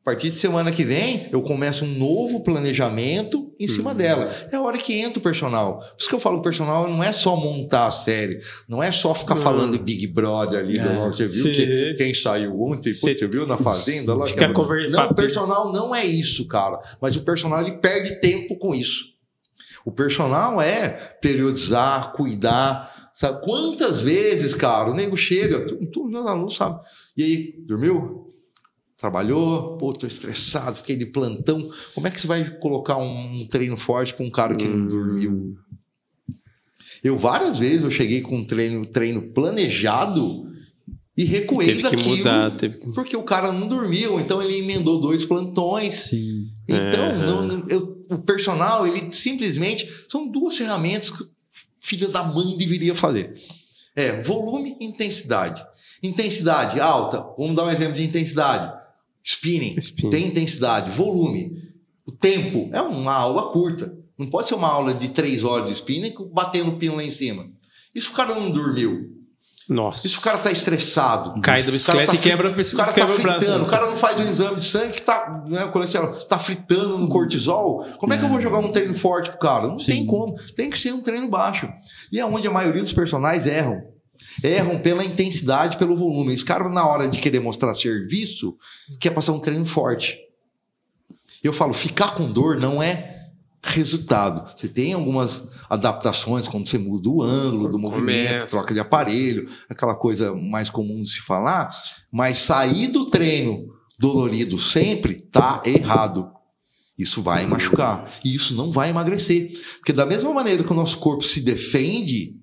A partir de semana que vem, eu começo um novo planejamento em cima dela. É a hora que entra o personal. Por isso que eu falo, o personal não é só montar a série, não é só ficar Não. falando de Big Brother ali. É. do- você viu que, quem saiu ontem, você viu na Fazenda lá? Fica Não, o personal não é isso, cara. Mas o personal ele perde tempo com isso. O personal é periodizar, cuidar. Sabe? Quantas vezes, cara, o nego chega, tu meus alunos sabe. E aí, dormiu? Trabalhou? Pô, tô estressado, fiquei de plantão. Como é que você vai colocar um treino forte para um cara que não dormiu? Eu várias vezes eu cheguei com um treino, treino planejado e recuei Teve que daquilo mudar. Teve que... porque o cara não dormiu, então ele emendou dois plantões. Sim. Então, É. não- eu- o personal, ele simplesmente são duas ferramentas que o filho da mãe deveria fazer. É volume e intensidade. Intensidade alta, vamos dar um exemplo de intensidade. Spinning, Spinning. tem intensidade. Volume, o tempo é uma aula curta. Não pode ser uma aula de três horas de spinning batendo pino lá em cima. E se o cara não dormiu? Nossa. E se o cara tá estressado? Cai da cara bicicleta tá e quebra, O cara quebra tá o braço. fritando, o cara não faz um exame de sangue que tá, né, o colesterol, tá fritando no cortisol. Como é que eu vou jogar um treino forte pro cara? Não Sim. tem como. Tem que ser um treino baixo. E é onde a maioria dos personagens erram. Erram pela intensidade, pelo volume. Esse cara, na hora de querer mostrar serviço, quer passar um treino forte. Eu falo, ficar com dor não é resultado. Você tem algumas adaptações, quando você muda o ângulo do movimento, Começa. troca de aparelho, aquela coisa mais comum de se falar, mas sair do treino dolorido sempre tá errado. Isso vai machucar. E isso não vai emagrecer. Porque da mesma maneira que o nosso corpo se defende,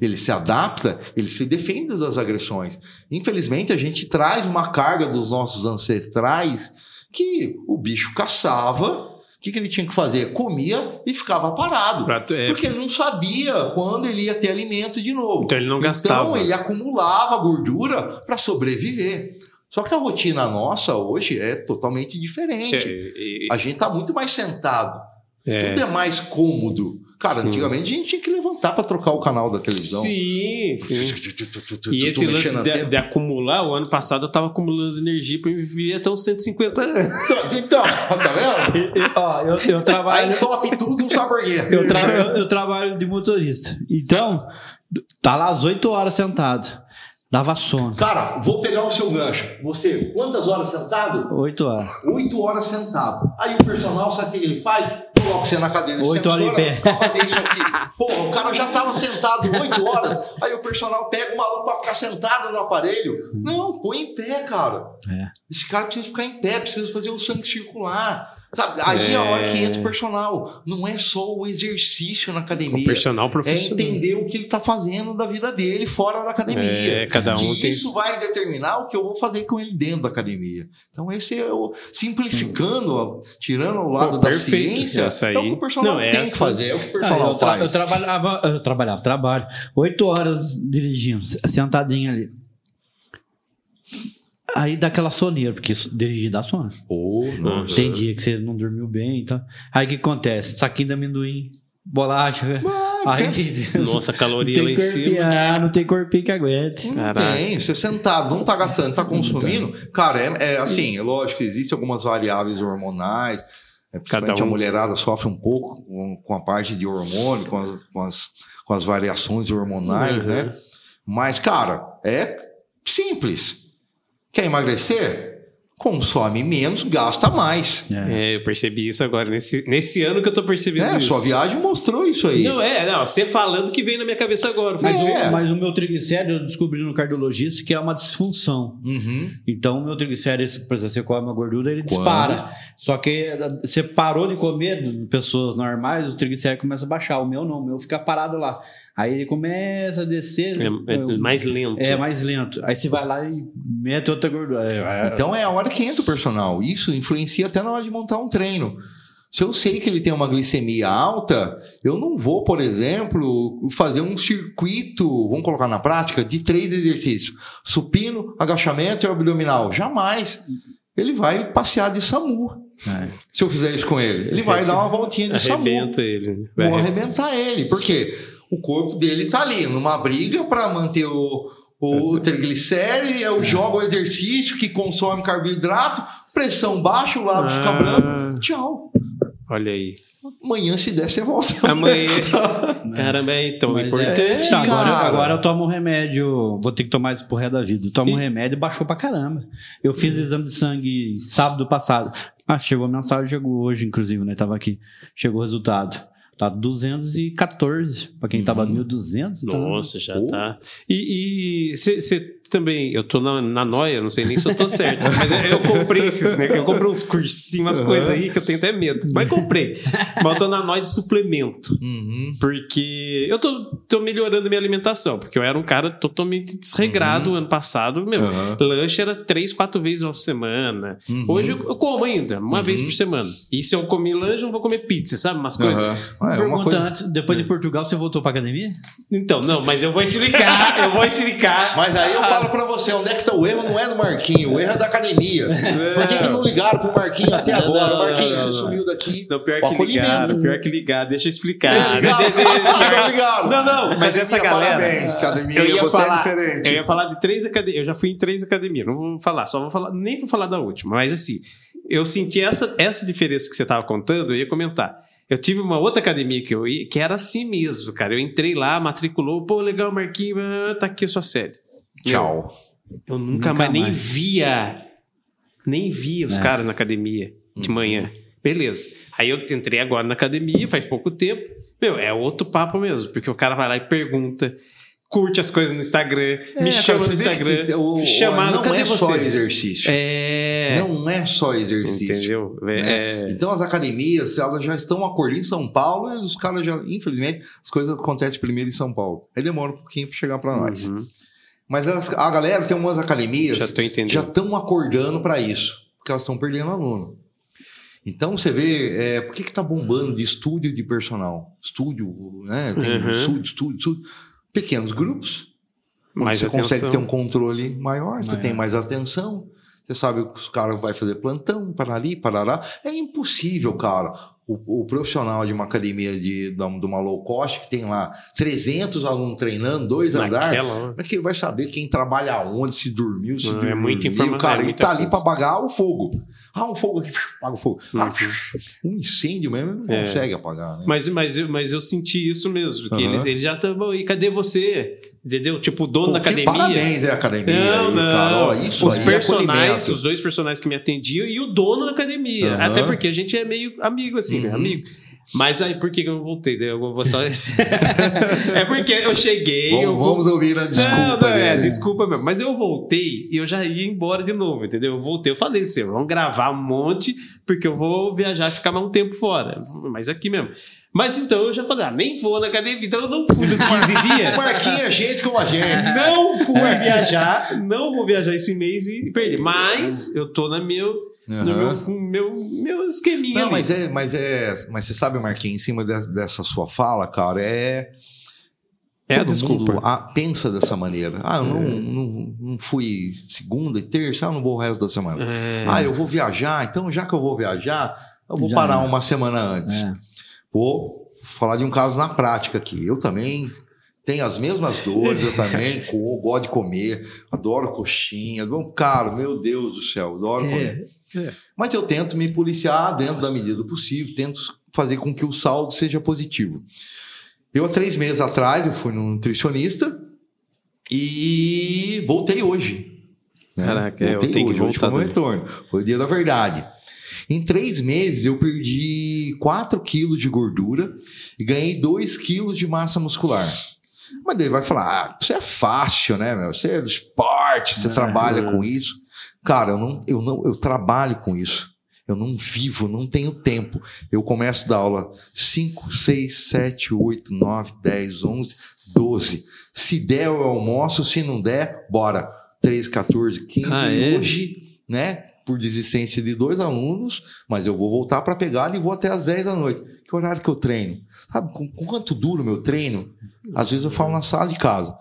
ele se adapta, ele se defende das agressões. Infelizmente, a gente traz uma carga dos nossos ancestrais que o bicho caçava. O que, que ele tinha que fazer? Comia e ficava parado. Prato- é, Porque ele não sabia quando ele ia ter alimento de novo. Então ele não gastava. Então ele acumulava gordura para sobreviver. Só que a rotina nossa hoje é totalmente diferente. é, é, A gente tá muito mais sentado. é. Tudo é mais cômodo. Cara, Sim. antigamente a gente tinha que levantar para trocar o canal da televisão. Sim, sim. E esse lance de, de acumular, o ano passado eu tava acumulando energia pra me viver até uns 150 anos. Então, tá vendo? Eu- eu- Ó, eu, eu trabalho. Aí top tudo, não sabe por quê. Eu, tra- eu- eu trabalho de motorista. Então, tá lá às 8 horas sentado. Dava sono. Cara, vou pegar o seu gancho. Você, quantas horas sentado? 8 horas. Oito horas sentado. Aí o personal, sabe o que ele faz? Coloco você na cadeira de Oito horas em pé. pra fazer isso aqui. Porra, o cara já tava sentado oito horas, aí o personal pega o maluco pra ficar sentado no aparelho. Não, põe em pé, cara. É. Esse cara precisa ficar em pé, precisa fazer o sangue circular. Sabe? Aí é a hora que entra o personal. Não é só o exercício na academia. O personal É profissional. entender o que ele tá fazendo da vida dele fora da academia. É, cada um que tem- isso vai determinar o que eu vou fazer com ele dentro da academia. Então, esse é o. Simplificando, ó, tirando o lado Pô, da perfeito. ciência, Essa é o aí- que o personal Não, tem essa- que fazer, é o que o Ah, personal eu, tra- faz. eu trabalhava, eu trabalhava, trabalho. Oito horas dirigindo, sentadinho ali. Aí dá aquela soneira, porque dirigir dá sono. Pô, nossa. Tem dia que você não dormiu bem e tal. Aí o que acontece? Saquinho de amendoim, bolacha. aí Nossa, caloria lá em cima. ah, não tem corpinho que aguente. Não Caraca. tem, você sentado, não tá gastando, tá consumindo. Cara, é, é assim, é lógico que existem algumas variáveis hormonais. É, principalmente Cada um. a mulherada sofre um pouco com, com a parte de hormônio, com as, com as, com as variações hormonais, Uhum. né? Mas, cara, é simples. Quer emagrecer? Consome menos, gasta mais. É, eu percebi isso agora, nesse, nesse ano que eu tô percebendo É, isso. sua viagem mostrou isso aí. Não, é, não, você falando que veio na minha cabeça agora. Mas, Mas É. o, mas o meu triglicérido eu descobri no cardiologista que é uma disfunção. Uhum. Então, o meu triglicérido, por exemplo, você come uma gordura, ele Quando? dispara. Só que eh, você parou de comer de pessoas normais, o triglicérido começa a baixar. O meu não, o meu fica parado lá. Aí ele começa a descer. é, é eu- mais lento. É mais lento. Aí você vai lá e mete outra gordura. É, é- Então é a hora que entra o personal. Isso influencia até na hora de montar um treino. Se eu sei que ele tem uma glicemia alta, eu não vou, por exemplo, fazer um circuito, vamos colocar na prática, de três exercícios: supino, agachamento e abdominal. Jamais. Ele vai passear de SAMU. é. Se eu fizer isso com ele, ele vai dar uma voltinha de SAMU. Arrebenta ele. Vai Vou arre- arrebentar ele. Porque o corpo dele tá ali numa briga para manter o, o triglicéride, eu jogo o exercício que consome carboidrato, pressão baixa, o lábio fica Ah. branco. Tchau. Olha aí. Amanhã, se der, você volta. Amanhã. Caramba, é, então, Mas é importante. é, Tá, agora, agora eu tomo um remédio, vou ter que tomar isso pro resto da vida. Eu tomo um E- remédio e baixou pra caramba. Eu fiz exame de sangue sábado passado. Ah, chegou a mensagem, chegou hoje, inclusive, né? Tava aqui. Chegou o resultado. Tá 214. Pra quem tava 1.200. tá- Nossa, já Pô. tá. E você também, eu tô na, na noia, não sei nem se eu tô certo, mas eu, eu comprei esses, né? Eu comprei uns cursinhos, umas coisas aí que eu tenho até medo. Mas comprei. Mas eu tô na noia de suplemento. Uhum. Porque eu tô, tô melhorando minha alimentação, porque eu era um cara totalmente desregrado ano passado. Meu, lanche era três, quatro vezes por semana. Uhum. Hoje eu, eu como ainda, uma vez por semana. E se eu comer lanche, eu não vou comer pizza, sabe? Umas coisas. Ah, é uma Pergunta coisa... antes, depois de Portugal, você voltou pra academia? Então, não, mas eu vou explicar, eu vou explicar. Mas aí eu falo pra você, onde é que tá o erro? Não é do Marquinho, o erro é da academia. Por que, que não ligaram pro Marquinho até agora? não, Marquinho, você sumiu daqui. Não, pior que ligaram, pior que ligar, deixa eu explicar. É, ligaram. Não ligaram. Não, não, mas essa galera. parabéns, academia, eu ia você é falar, diferente. Eu ia falar de três academias. Eu já fui em três academias. Não vou falar, só vou falar, nem vou falar da última, mas assim, eu senti essa, essa diferença que você estava contando, eu ia comentar. Eu tive uma outra academia que eu ia, que era assim mesmo, cara. Eu entrei lá, matriculou, pô, legal, Marquinhos, ah, tá aqui a sua série. Tchau. Eu nunca, Nunca mais, nem via. Nem via os É. caras na academia de manhã. Beleza. Aí eu entrei agora na academia, faz pouco tempo. Meu, é outro papo mesmo, porque o cara vai lá e pergunta, curte as coisas no Instagram, me É, chama cara, no Instagram, que o- me Não cadê é você? só exercício. É. Não é só exercício. Entendeu? É, né? é. Então as academias, elas já estão acordando em São Paulo e os caras já, infelizmente, as coisas acontecem primeiro em São Paulo. Aí demora um pouquinho para chegar para nós. Uhum. Mas elas- a galera tem umas academias Já estão acordando para isso, porque elas estão perdendo aluno. Então você vê, é, por que que tá bombando de estúdio de personal? Estúdio, né? Tem Uhum. estúdio, estúdio, estúdio. Pequenos grupos, onde Mais você atenção. consegue ter um controle maior, você Maior. tem mais atenção, você sabe que os caras vai fazer plantão, para ali, para lá. É impossível, cara. O, o profissional de uma academia de, de uma low cost que tem lá 300 alunos treinando, dois andares, como é que ele vai saber quem trabalha onde, se dormiu, se Não, é dormiu? muita informação, Cara, é ele tá ali para apagar o fogo. Ah, um fogo aqui, apaga o fogo. Ah, Uhum. um incêndio mesmo, ele não É. consegue apagar, né? Mas, mas, eu- mas eu senti isso mesmo. Que Aham. eles, eles já estão. E cadê você? Entendeu? Tipo, o dono Pô, da academia. Parabéns, é, academia. Não, aí, não. cara. Ó, isso os é personagens, acolhimento. os dois personagens que me atendiam e o dono da academia. Aham. Até porque a gente é meio amigo, assim, né? Uhum. Amigo. Mas aí, por que eu não voltei? Daí Eu vou só... é porque eu cheguei... eu Vamos, vou- vamos ouvir a desculpa não, não, é, dele. desculpa mesmo. Mas eu voltei e eu já ia embora de novo, entendeu? Eu voltei, eu falei pra você, vamos gravar um monte, porque eu vou viajar e ficar mais um tempo fora. Mas aqui mesmo. Mas então eu já falei, ah, nem vou na academia, então eu não fui nos 15 dias. Marquinhos é gente como a gente. Não fui viajar, não vou viajar esse mês e perder. Mas eu tô na meu, no meu, meu, meu esqueminha. Não, ali. mas é, mas é. Mas você sabe, Marquinhos, em cima de- dessa sua fala, cara, é. É a todo desculpa. mundo ah, pensa dessa maneira. Ah, eu não, não, não fui segunda e terça, ah, eu não vou o resto da semana. É. Ah, eu vou viajar, então já que eu vou viajar, eu vou Já parar é. uma semana antes. É. Vou falar de um caso na prática aqui. Eu também tenho as mesmas dores, eu também gosto de comer, adoro coxinha. Cara, meu Deus do céu, adoro comer. É, é. Mas eu tento me policiar dentro da medida do possível, tento fazer com que o saldo seja positivo. Eu, há três meses atrás, eu fui num nutricionista e voltei hoje. né? Caraca, é, eu voltei tenho que hoje, hoje voltar foi o meu retorno. Foi o dia da verdade. Em três meses, eu perdi 4 quilos de gordura e ganhei 2 quilos de massa muscular. Mas ele vai falar, ah, isso é fácil, né, meu? Você é do esporte, você trabalha com isso. Cara, eu não, eu não, eu trabalho com isso. Eu não vivo, não tenho tempo. Eu começo da aula 5, 6, 7, 8, 9, 10, 11, 12. Se der, eu almoço. Se não der, bora. 13, 14, 15. Ah, é? hoje, né, por desistência de dois alunos, mas eu vou voltar para pegar e vou até às 10 da noite. Que horário que eu treino? Sabe, com, com quanto dura o meu treino? Às vezes eu falo na sala de casa.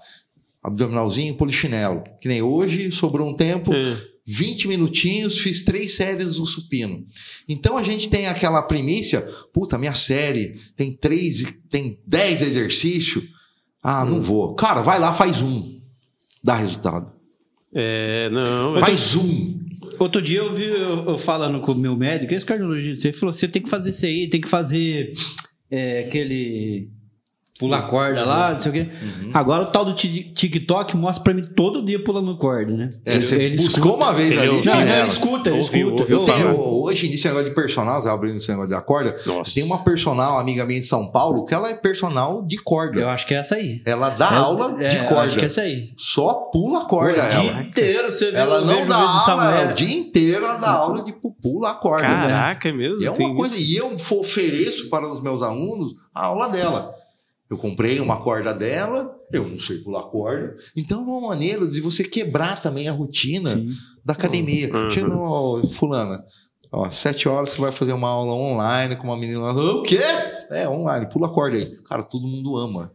Abdominalzinho, polichinelo. Que nem hoje, sobrou um tempo, É. 20 minutinhos, fiz três séries do supino. Então a gente tem aquela primícia, puta, minha série tem três, tem 10 exercícios. Ah, não vou. Cara, vai lá, faz um. Dá resultado. É, não. Faz um. Outro dia eu vi eu, eu falando com o meu médico, esse cardiologista, ele falou: você tem que fazer isso aí, tem que fazer é, aquele. Pular corda lá, não sei o quê. Uhum. Agora o tal do ti- TikTok mostra pra mim todo dia pulando corda, né? É, você buscou escuta- uma vez Ele ali. Não, não, ele escuta, ele escuta. ouviu Eu Eu tenho, hoje, nesse negócio de personal, abrindo esse negócio da corda, Nossa. tem uma personal, amiga minha de São Paulo, que ela é personal de corda. Eu acho que é essa aí. Ela dá É, aula é, de eu corda. Acho que é essa aí. Só pula a corda o dia ela. inteiro você vê Ela não dá o aula, é o dia inteiro ela dá aula de pu- pula a corda. Caraca, é mesmo? E é uma coisa, isso? e eu ofereço para os meus alunos a aula dela. Eu comprei uma corda dela, eu não sei pular corda. Então é uma maneira de você quebrar também a rotina Sim. da academia. Uhum. Chega, ó, fulana, ó, sete horas você vai fazer uma aula online com uma menina. lá. O quê? É, online, pula a corda aí. Cara, todo mundo ama.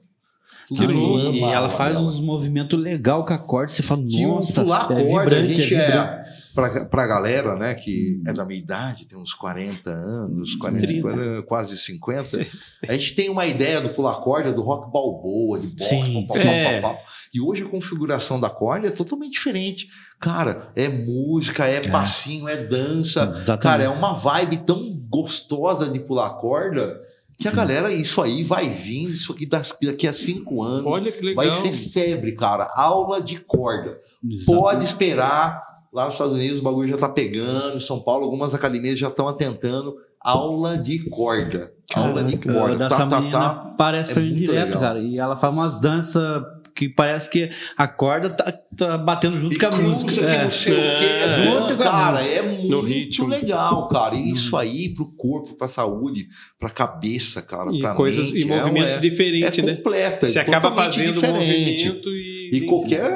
Todo Não, mundo e, e ama a ela faz dela. uns movimentos legais com a corda, você fala, Que nossa, pular é corda, a gente é vibrante. é. Pra, pra galera, né, que é da minha idade, tem uns 40 anos, 40, 30. 40, quase 50, a gente tem uma ideia do pular corda do rock balboa, de boxe, Sim. pau, É. E hoje a configuração da corda é totalmente diferente. Cara, é música, é, passinho, é dança. Exatamente. Cara, é uma vibe tão gostosa de pular corda que a galera, isso aí vai vir, isso aqui daqui a cinco anos. Olha que legal. Vai ser febre, cara. Aula de corda. Exatamente. Pode esperar. Lá nos Estados Unidos o bagulho já tá pegando. Em São Paulo, algumas academias já estão atentando. Aula de corda. Aula de corda. Dessa Tá, tá, menina tá. aparece É pra mim direto, legal. cara. E ela faz umas danças que parece que a corda tá, tá batendo junto E com a música. que É. não sei o quê. É. Não, Junto com a cara, música. é muito ritmo. legal, cara. E isso aí pro corpo, pra saúde, pra cabeça, cara, E pra coisas mente, e movimentos é, diferentes, é né? completa. Você é acaba fazendo diferente. movimento e. E qualquer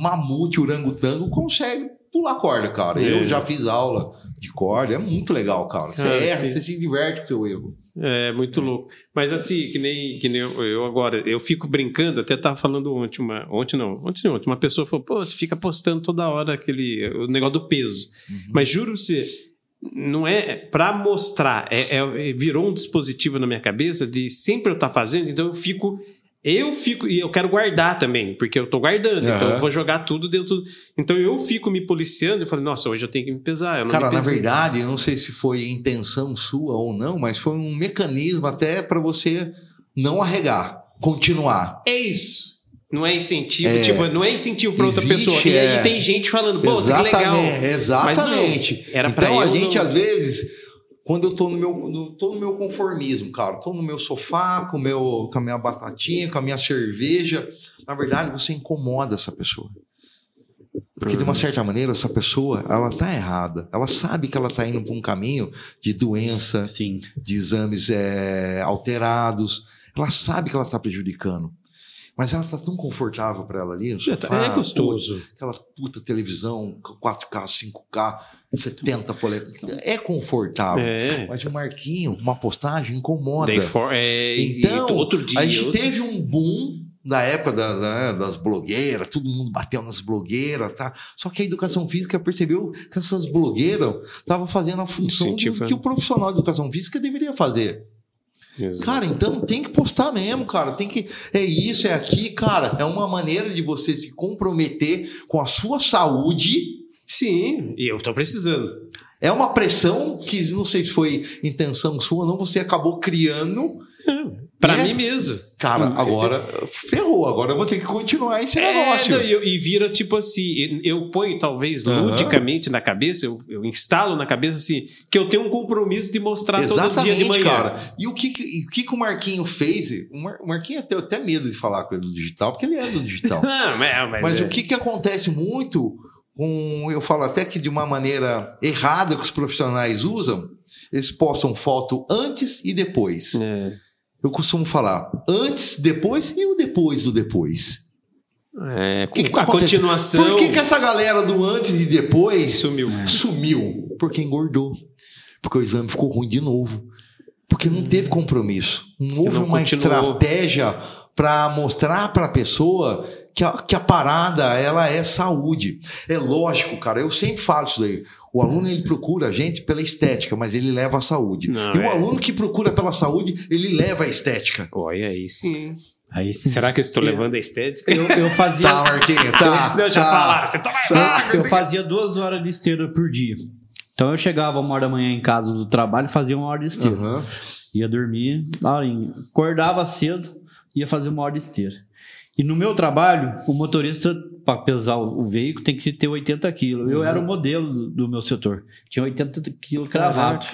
mamute, orangotango consegue pular corda, cara. É. Eu já fiz aula de corda, é muito legal, cara. Você Cara, erra, sim. você se diverte com o seu erro. É muito louco. Mas assim, que nem, que nem eu, eu agora, eu fico brincando, até tava falando ontem, uma, ontem não, ontem não, ontem, uma pessoa falou, pô, você fica postando toda hora aquele, o negócio do peso. Mas juro você, não é para mostrar, é, é- virou um dispositivo na minha cabeça de sempre eu estar fazendo, então eu fico eu fico, e eu quero guardar também, porque eu tô guardando, então Aham. eu vou jogar tudo dentro. Então eu fico me policiando e falo, nossa, hoje eu tenho que me pesar. Eu não Cara, me na verdade, eu não sei se foi intenção sua ou não, mas foi um mecanismo até para você não arregar, continuar. É isso. Não é incentivo, É. tipo, não é incentivo para outra Existe, pessoa. E aí é. tem gente falando, pô, que legal. exatamente, exatamente. Mas não, era pra então a gente não- às vezes quando eu tô no meu, no, tô no meu conformismo, cara. Tô no meu sofá, com, o meu, com a minha batatinha, com a minha cerveja. Na verdade, você incomoda essa pessoa. Porque, de uma certa maneira, essa pessoa, ela tá errada. Ela sabe que ela tá indo para um caminho de doença, Sim. de exames é, alterados. Ela sabe que ela está prejudicando. Mas ela está tão confortável para ela ali no sofá. É gostoso. Aquela puta televisão, 4K, 5K, 70 polegadas. É confortável. É. Mas o Marquinho, uma postagem incomoda. For, é, Então, outro dia. a gente outro- teve um boom da época da- da- das blogueiras, todo mundo bateu nas blogueiras, tá? Só que a educação física percebeu que essas blogueiras estavam fazendo a função do que o profissional de educação física deveria fazer. Exato. Cara, então tem que postar mesmo, cara. Tem que. É isso, é aqui, cara. É uma maneira de você se comprometer com a sua saúde. Sim, e eu tô precisando. É uma pressão que não sei se foi intenção sua ou não, você acabou criando. Pra É. mim mesmo. Cara, agora ferrou. Agora eu vou ter que continuar esse negócio. É, não, e, e vira tipo assim, eu ponho talvez Aham. ludicamente na cabeça, eu, eu instalo na cabeça assim, que eu tenho um compromisso de mostrar todo dia de Exatamente, manhã. cara. E o que, e o que, que o Marquinho fez? O, Mar, o Marquinho até, até medo de falar com ele do digital, porque ele é do digital. Não, mas, mas, Mas é. o que, que acontece muito com. Eu falo até que de uma maneira errada que os profissionais usam, eles postam foto antes e depois. É, Eu costumo falar antes, depois e o depois do depois. é, que, que tá a acontecendo? continuação Por que, que essa galera do antes e depois sumiu. sumiu? Porque engordou. Porque o exame ficou ruim de novo. Porque não teve compromisso. Não houve Não uma continuou. estratégia para mostrar para a pessoa que a, que a parada ela é saúde. É lógico, cara. Eu sempre falo isso daí. O aluno ele procura a gente pela estética, mas ele leva a saúde. Não, e o é. aluno que procura pela saúde, ele leva a estética. Olha aí sim. Aí sim. Será que eu estou levando a estética? Eu, eu fazia. Tá, Marquinhos, tá. Deixa eu tá. falar. Você tá Eu, eu fazia duas horas de esteira por dia. Então eu chegava uma hora da manhã em casa do trabalho e fazia uma hora de esteira. Aham. Ia dormir, horinha. Acordava cedo, ia fazer uma hora de esteira. E no meu trabalho, o motorista, para pesar o, o veículo, tem que ter 80 quilos. Eu era o modelo do, do meu setor. Tinha 80 quilos cravado.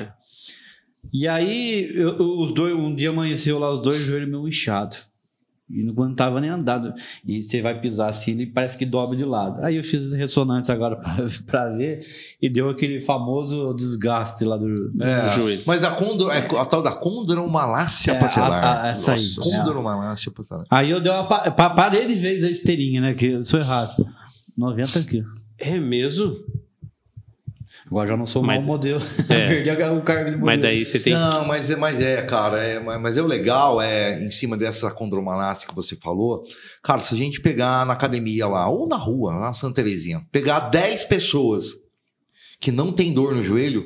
E aí, eu- os dois, um dia amanheceu lá os dois joelhos meio inchados. E não aguentava nem andar. E você vai pisar assim, ele parece que dobra de lado. Aí eu fiz ressonância agora pra- pra ver e deu aquele famoso desgaste lá do, do É, joelho. mas a, condro, é a tal da condromalácia É, patelar. a- a- essa aí. Nossa, É. condromalácia patelar. Aí eu dei uma pa- pa- parei de vez a esteirinha, né? Que eu sou errado. 90 quilos. É mesmo? Agora já não sou Mas- mau modelo. É. Perdi a- o cargo de modelo. Mas daí você tem. Não, mas é, mas é, cara, é, mas mas é o legal, é, em cima dessa condromalácia que você falou, cara, se a gente pegar na academia lá, ou na rua, lá na Santa Terezinha, pegar 10 pessoas que não tem dor no joelho,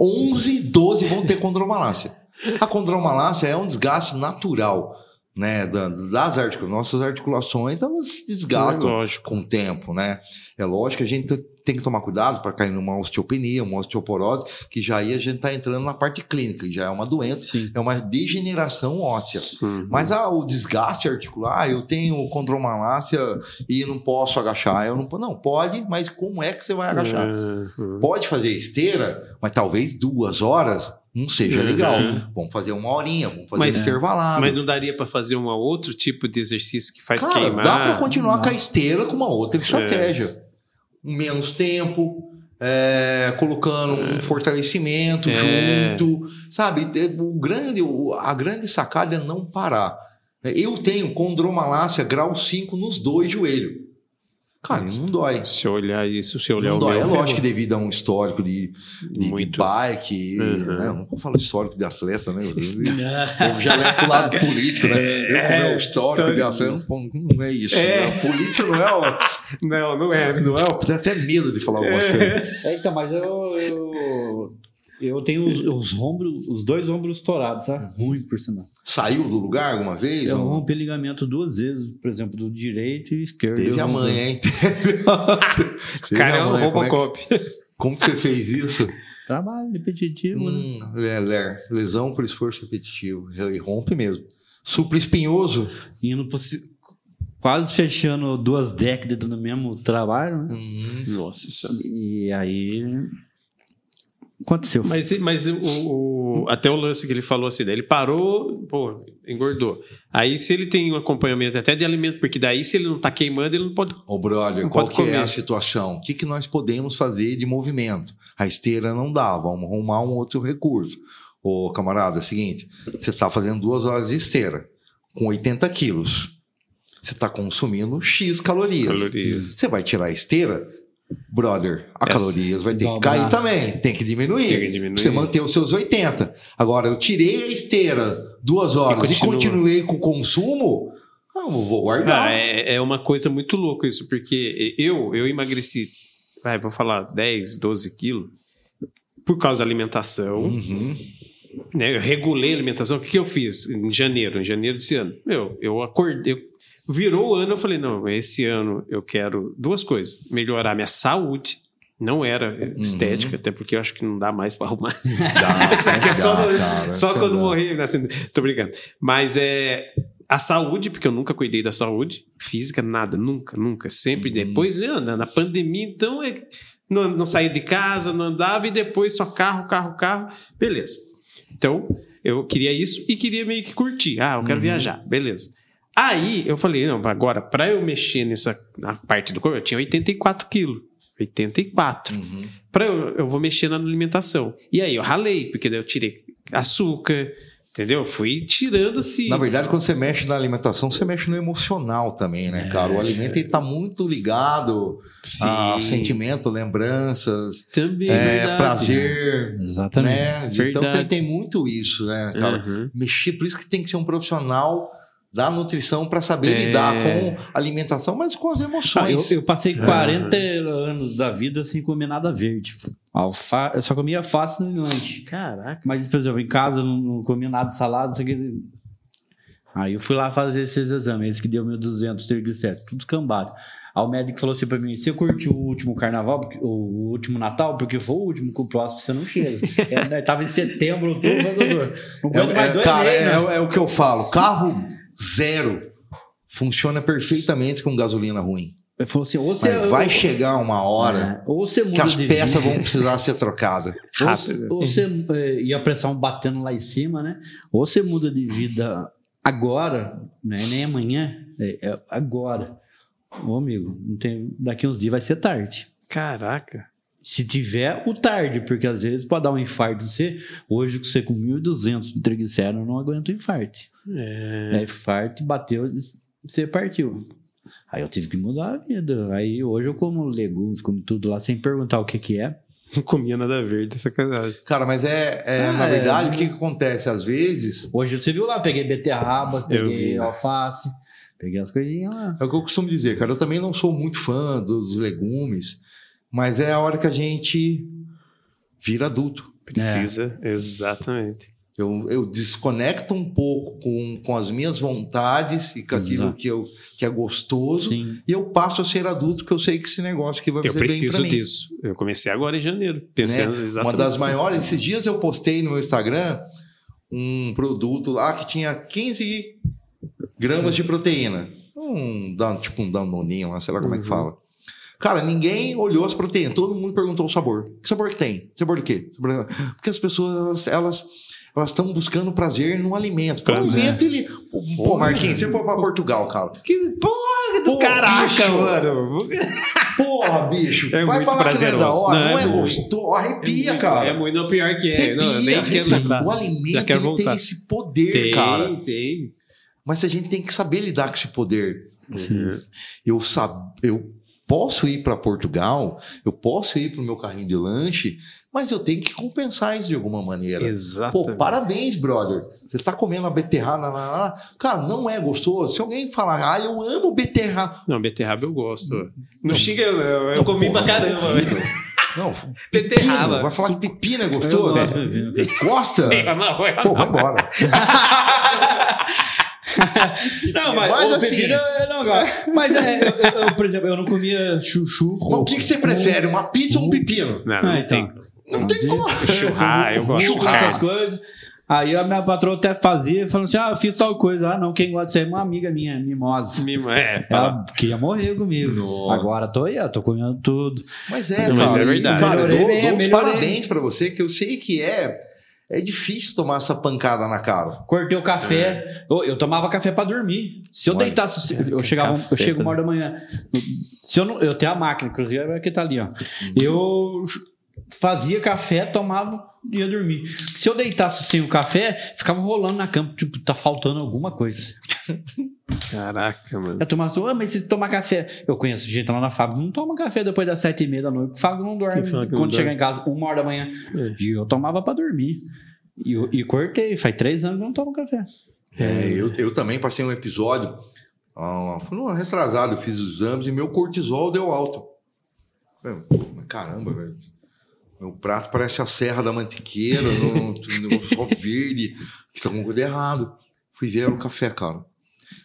11, 12 vão ter condromalácia. A condromalácia é um desgaste natural, né, da- das articulações. Nossas articulações, elas se desgastam É com o tempo, né? É lógico que a gente tem que tomar cuidado para cair numa osteopenia, uma osteoporose, que já aí a gente está entrando na parte clínica, já é uma doença, Sim. é uma degeneração óssea. Uhum. Mas ah, o desgaste articular, eu tenho condromalácia e não posso agachar. Eu não, não, pode, mas como é que você vai agachar? Uhum. Pode fazer esteira, mas talvez duas horas não seja Uhum. legal. Sim. Vamos fazer uma horinha, vamos fazer Mas- intervalado. Mas não daria pra fazer um outro tipo de exercício que faz Cara, queimar? dá para continuar Não. com a esteira com uma outra estratégia. Menos tempo, é, colocando um fortalecimento É. junto, sabe? O grande, a grande sacada é não parar. Eu tenho condromalácia grau 5 nos dois joelhos. Cara, não dói. Se eu olhar isso, se eu olhar Não o dói. meu, É lógico que devido a um histórico de, de, de bike, Uhum. né? Eu não falo histórico de atleta, né? Eu já levo pro lado político, né? Eu, como é o histórico de atleta, não, não é isso. É. Né? Política não é o. Não, não é. Não é o. Tenho até medo de falar algumas coisas. É, então, mas eu, eu, eu tenho os, os ombros, os dois ombros estourados, sabe? Ruim, por sinal. Saiu do lugar alguma vez? Eu Ou- rompi ligamento duas vezes, por exemplo, do direito e esquerdo. Teve a mãe, hein? Teve Cara, é um mãe. Como, é que, Robocop. como que você fez isso? Trabalho repetitivo, né? Hum, le- le- lesão por esforço repetitivo. E rompe mesmo. Supra espinhoso. Indo pro quase fechando duas décadas no mesmo trabalho, né? Hum, Nossa senhora. E aí aconteceu. Mas, mas o, o- até o lance que ele falou assim, né? ele parou, pô, engordou. Aí se ele tem um acompanhamento até de alimento, porque daí se ele não tá queimando, ele não pode. Ô, brother, qual que é comer. a situação? O que, que nós podemos fazer de movimento? A esteira não dá, vamos arrumar um outro recurso. Ô, camarada, é o seguinte, você está fazendo duas horas de esteira com 80 quilos. Você está consumindo X calorias. Calorias. Você vai tirar a esteira, brother, a Essa- calorias vai ter que cair também. Tem que diminuir. Tem que diminuir. Você manter os seus 80. Agora, eu tirei a esteira duas horas e, continua. continuei com o consumo, ah, eu vou guardar. Ah, é, é uma coisa muito louca isso, porque eu, eu emagreci, vai, vou falar 10, 12 quilos, por causa da alimentação. Uhum. né? Eu regulei a alimentação. O que, que eu fiz em janeiro? Em janeiro desse ano. Meu, eu acordei. eu- virou o ano, eu falei: não, esse ano eu quero duas coisas: melhorar minha saúde. Não era estética, até porque eu acho que não dá mais para arrumar. Dá, Isso aqui é só, dá, no- cara, só isso quando dá. morrer. Assim, tô brincando. Mas é a saúde, porque eu nunca cuidei da saúde física, nada, nunca, nunca. Sempre Uhum. depois, né, na, na pandemia, então, é, não, não saía de casa, não andava, e depois só carro, carro, carro. Beleza. Então, eu queria isso e queria meio que curtir. Ah, eu Uhum. quero viajar. Beleza. Aí eu falei, não, agora, para eu mexer nessa na parte do corpo, eu tinha 84 quilos. 84. Uhum. Pra eu, eu vou mexer na alimentação. E aí eu ralei, porque daí eu tirei açúcar, entendeu? Fui tirando assim. Na verdade, quando você mexe na alimentação, você mexe no emocional também, né, cara? O alimento está muito ligado a Sim. sentimento, lembranças, Também. é, verdade. prazer, Exatamente. né? Então tem, tem muito isso, né, cara? Uhum. Mexer, por isso que tem que ser um profissional da nutrição para saber É. lidar com alimentação, mas com as Ah, eu, emoções. eu passei 40 anos da vida sem comer nada verde. Alfa, eu só comia alface no lanche. Caraca. Mas, por exemplo, em casa eu não, não comia nada de salada, aqui. Aí eu fui lá fazer esses exames, esse que deu 1.200 triglicéridos, tudo escambado. Aí o médico falou assim pra mim: você curtiu o último carnaval, o último Natal? Porque foi o último, que o próximo você não chega. é, né, tava em setembro, outubro, doutor. Não É, é, dois cara, meses, né? é, é o que eu falo. Carro zero funciona perfeitamente com gasolina ruim. Assim: ou você. Vai chegar uma hora É, ou que as peças vida. vão precisar ser trocadas. Ou, Rápido. ou você é, e a pressão batendo lá em cima, né? Ou você muda de vida agora, né? nem amanhã, é, é agora. Ô amigo, não tem, daqui uns dias vai ser tarde. Caraca. Se tiver o tarde, porque às vezes pode dar um infarto em você. Hoje, com você com 1.200 de triglicéridos, eu não aguento infarto. É. É, infarto, bateu, você partiu. Aí eu tive que mudar a vida. Aí hoje eu como legumes, como tudo lá, sem perguntar o que que é. Não comia nada verde, sacanagem. Cara, mas é, é, Ah, na é. verdade, o que, que acontece? Às vezes, Hoje você viu lá, peguei beterraba, vi. peguei alface, peguei as coisinhas lá. é o que eu costumo dizer, cara. Eu também não sou muito fã dos legumes, mas é a hora que a gente vira adulto. Precisa, exatamente. Eu, eu desconecto um pouco com, com as minhas vontades e com aquilo que, eu, que é gostoso. Sim. E eu passo a ser adulto, porque eu sei que esse negócio aqui vai Eu fazer bem pra preciso mim. disso. Eu comecei agora em janeiro, né? pensando Uma exatamente. das maiores, esses dias eu postei no meu Instagram um produto lá que tinha 15 gramas de proteína. Um, tipo um danoninho lá, sei lá como é que fala. Cara, ninguém olhou as proteínas, todo mundo perguntou o sabor. Que sabor que tem? Sabor de quê? Porque as pessoas, elas- elas elas estão buscando prazer no alimento. O Prazer. alimento, ele... Pô, Marquinhos, você for pra Portugal, cara. Que porra do Pô, caraca, bicho. mano. Porra, bicho. É vai muito falar que não é da prazeroso. hora, Não, não, é é, muito. gostoso. Arrepia, É cara. muito, não, pior que é. Não, eu nem Arrepia, quero arrepia. lembrar. O alimento quero ele tem esse poder, Tem, cara. tem. Mas a gente tem que saber lidar com esse poder. Uhum. Eu, sab... eu posso ir para Portugal, eu posso ir para o meu carrinho de lanche, mas eu tenho que compensar isso de alguma maneira. Exatamente. Pô, parabéns, brother. Você está comendo a beterraba. lá, lá, lá. Cara, não é gostoso. Se alguém falar, ah, eu amo beterraba. Não, beterraba eu gosto. Não, xinga eu, eu, eu comi pra caramba. Não, Beterraba. pepino. Vai falar que pepino é gostoso? gosto. Gosta? Pô, vai embora. Não, mas, Mas assim- pepino eu não gosto. Mas, é, eu, eu- por exemplo, eu não comia chuchu. Mas o que, que você prefere, uma pizza ou um pepino? Não, Ah, não então. tem. Não tem como. Churrar, eu gosto carne. essas coisas. Aí a minha patroa até fazia, falando assim: ah, eu fiz tal coisa. Ah, não, quem gosta de ser uma amiga minha, mimosa. Mima- É. Ela queria morrer comigo. Nossa. Agora tô aí, ó, tô comendo tudo. Mas é, Mas cara. é verdade. E, cara, eu dou, bem, dou parabéns pra você, que eu sei que é, é difícil tomar essa pancada na cara. Cortei o café. Eu, eu tomava café pra dormir. Se eu Olha. deitasse, eu chegava, eu chego uma hora da manhã. Se eu não, eu tenho a máquina, inclusive é que tá ali, ó. Eu fazia café, tomava e ia dormir. Se eu deitasse sem o café, ficava rolando na cama, tipo, tá faltando alguma coisa. Caraca, mano. Eu tomava assim, ah, mas se tomar café. Eu conheço gente lá na fábrica, não toma café depois das sete e meia da noite. Fala que não dorme Quem fala que não quando dorme? chegar em casa, uma hora da manhã. É. E eu tomava pra dormir. E, e cortei, faz três anos que eu não tomo café. É, eu, eu também passei um episódio, ah, retrasada, eu fiz os exames e meu cortisol deu alto. Caramba, velho. Meu prato parece a Serra da Mantiqueira, no, no, negócio só verde, que tá com coisa errado. Fui ver era o café, cara.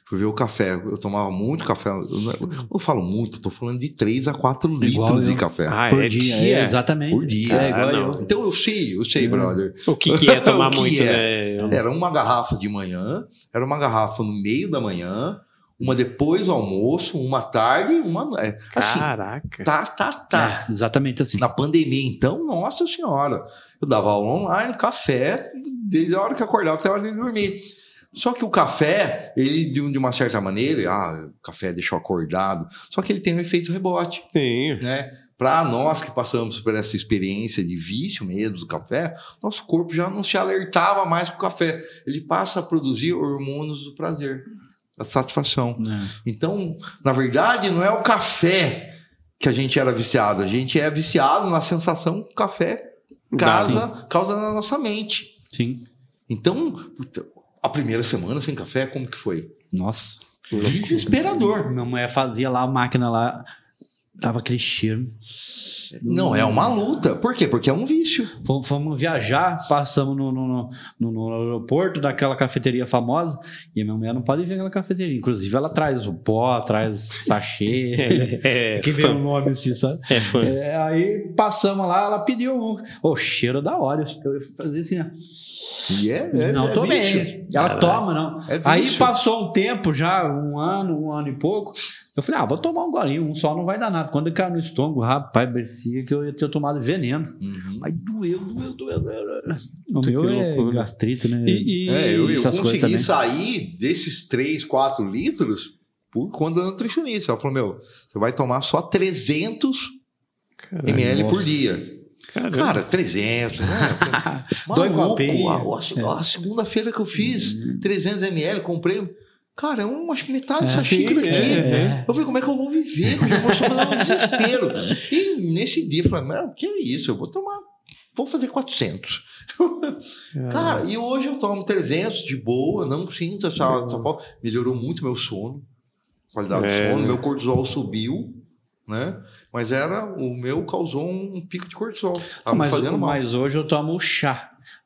Fui ver o café. Eu tomava muito café. Eu, não- eu falo muito, eu tô falando de 3 a 4 Igual litros de eu. café. Ah, por é dia, dia? é, exatamente. Por dia. É igual Ah, eu. Então eu sei, eu sei, brother. O que, que é tomar que muito, é? né? Era uma garrafa de manhã, era uma garrafa no meio da manhã, uma depois do almoço, uma tarde, uma. é, assim, Caraca. tá, tá, tá. É, exatamente assim. Na pandemia, então, nossa senhora. Eu dava aula online, café, desde a hora que acordava até a hora de dormir. Só que o café, ele, de um- de uma certa maneira, ah, o café deixou acordado. Só que ele tem um efeito rebote Sim. né? Para nós que passamos por essa experiência de vício mesmo do café, nosso corpo já não se alertava mais com o café. Ele passa a produzir hormônios do prazer, da satisfação. É. Então, na verdade, não é o café que a gente era viciado, a gente é viciado na sensação que o café causa, causa na nossa mente. Sim. Então, puta, a primeira semana sem café, como que foi? Nossa. Desesperador. Minha mulher fazia lá a máquina lá, dava aquele cheiro. Não é uma luta. Por quê? Porque é um vício. Fomos, fomos viajar, passamos no, no, no, no- aeroporto daquela cafeteria famosa e a minha mulher não pode ver aquela cafeteria. Inclusive, ela traz o pó, traz sachê. É, que vem o nome assim, sabe? É fã. É, aí passamos lá, ela pediu um. O cheiro da hora. Eu fazia assim, ó. E é, é não é tomei. Ela Caralho. toma, não. É Aí passou um tempo já, um ano, um ano e pouco. Eu falei, ah, vou tomar um golinho, um só não vai dar nada. Quando caiu no estômago, rapaz, parecia que eu ia ter tomado veneno. Uhum. Mas doeu, doeu, doeu. doeu. O Que meu é gastrite, né? E, e- É, eu, eu consegui sair desses 3, 4 litros por conta da nutricionista. Ela falou: Meu, você vai tomar só 300 Caralho, ml por nossa. dia. caramba. Cara, 300, né? Maluco, a, a- a segunda-feira que eu fiz, 300 ml, comprei. Cara, é uma metade dessa É, xícara sim, aqui. é, Eu falei, como é que eu vou viver? Eu começou a dar um desespero. E nesse dia eu falei, mas que é isso? Eu vou tomar, vou fazer 400. Cara, e hoje eu tomo 300 de boa, não sinto essa, essa falta. Melhorou muito meu sono, qualidade É. do sono, meu cortisol subiu, né? Mas era, o meu causou um pico de cortisol. Tava mas, fazendo mal. mas hoje eu tomo o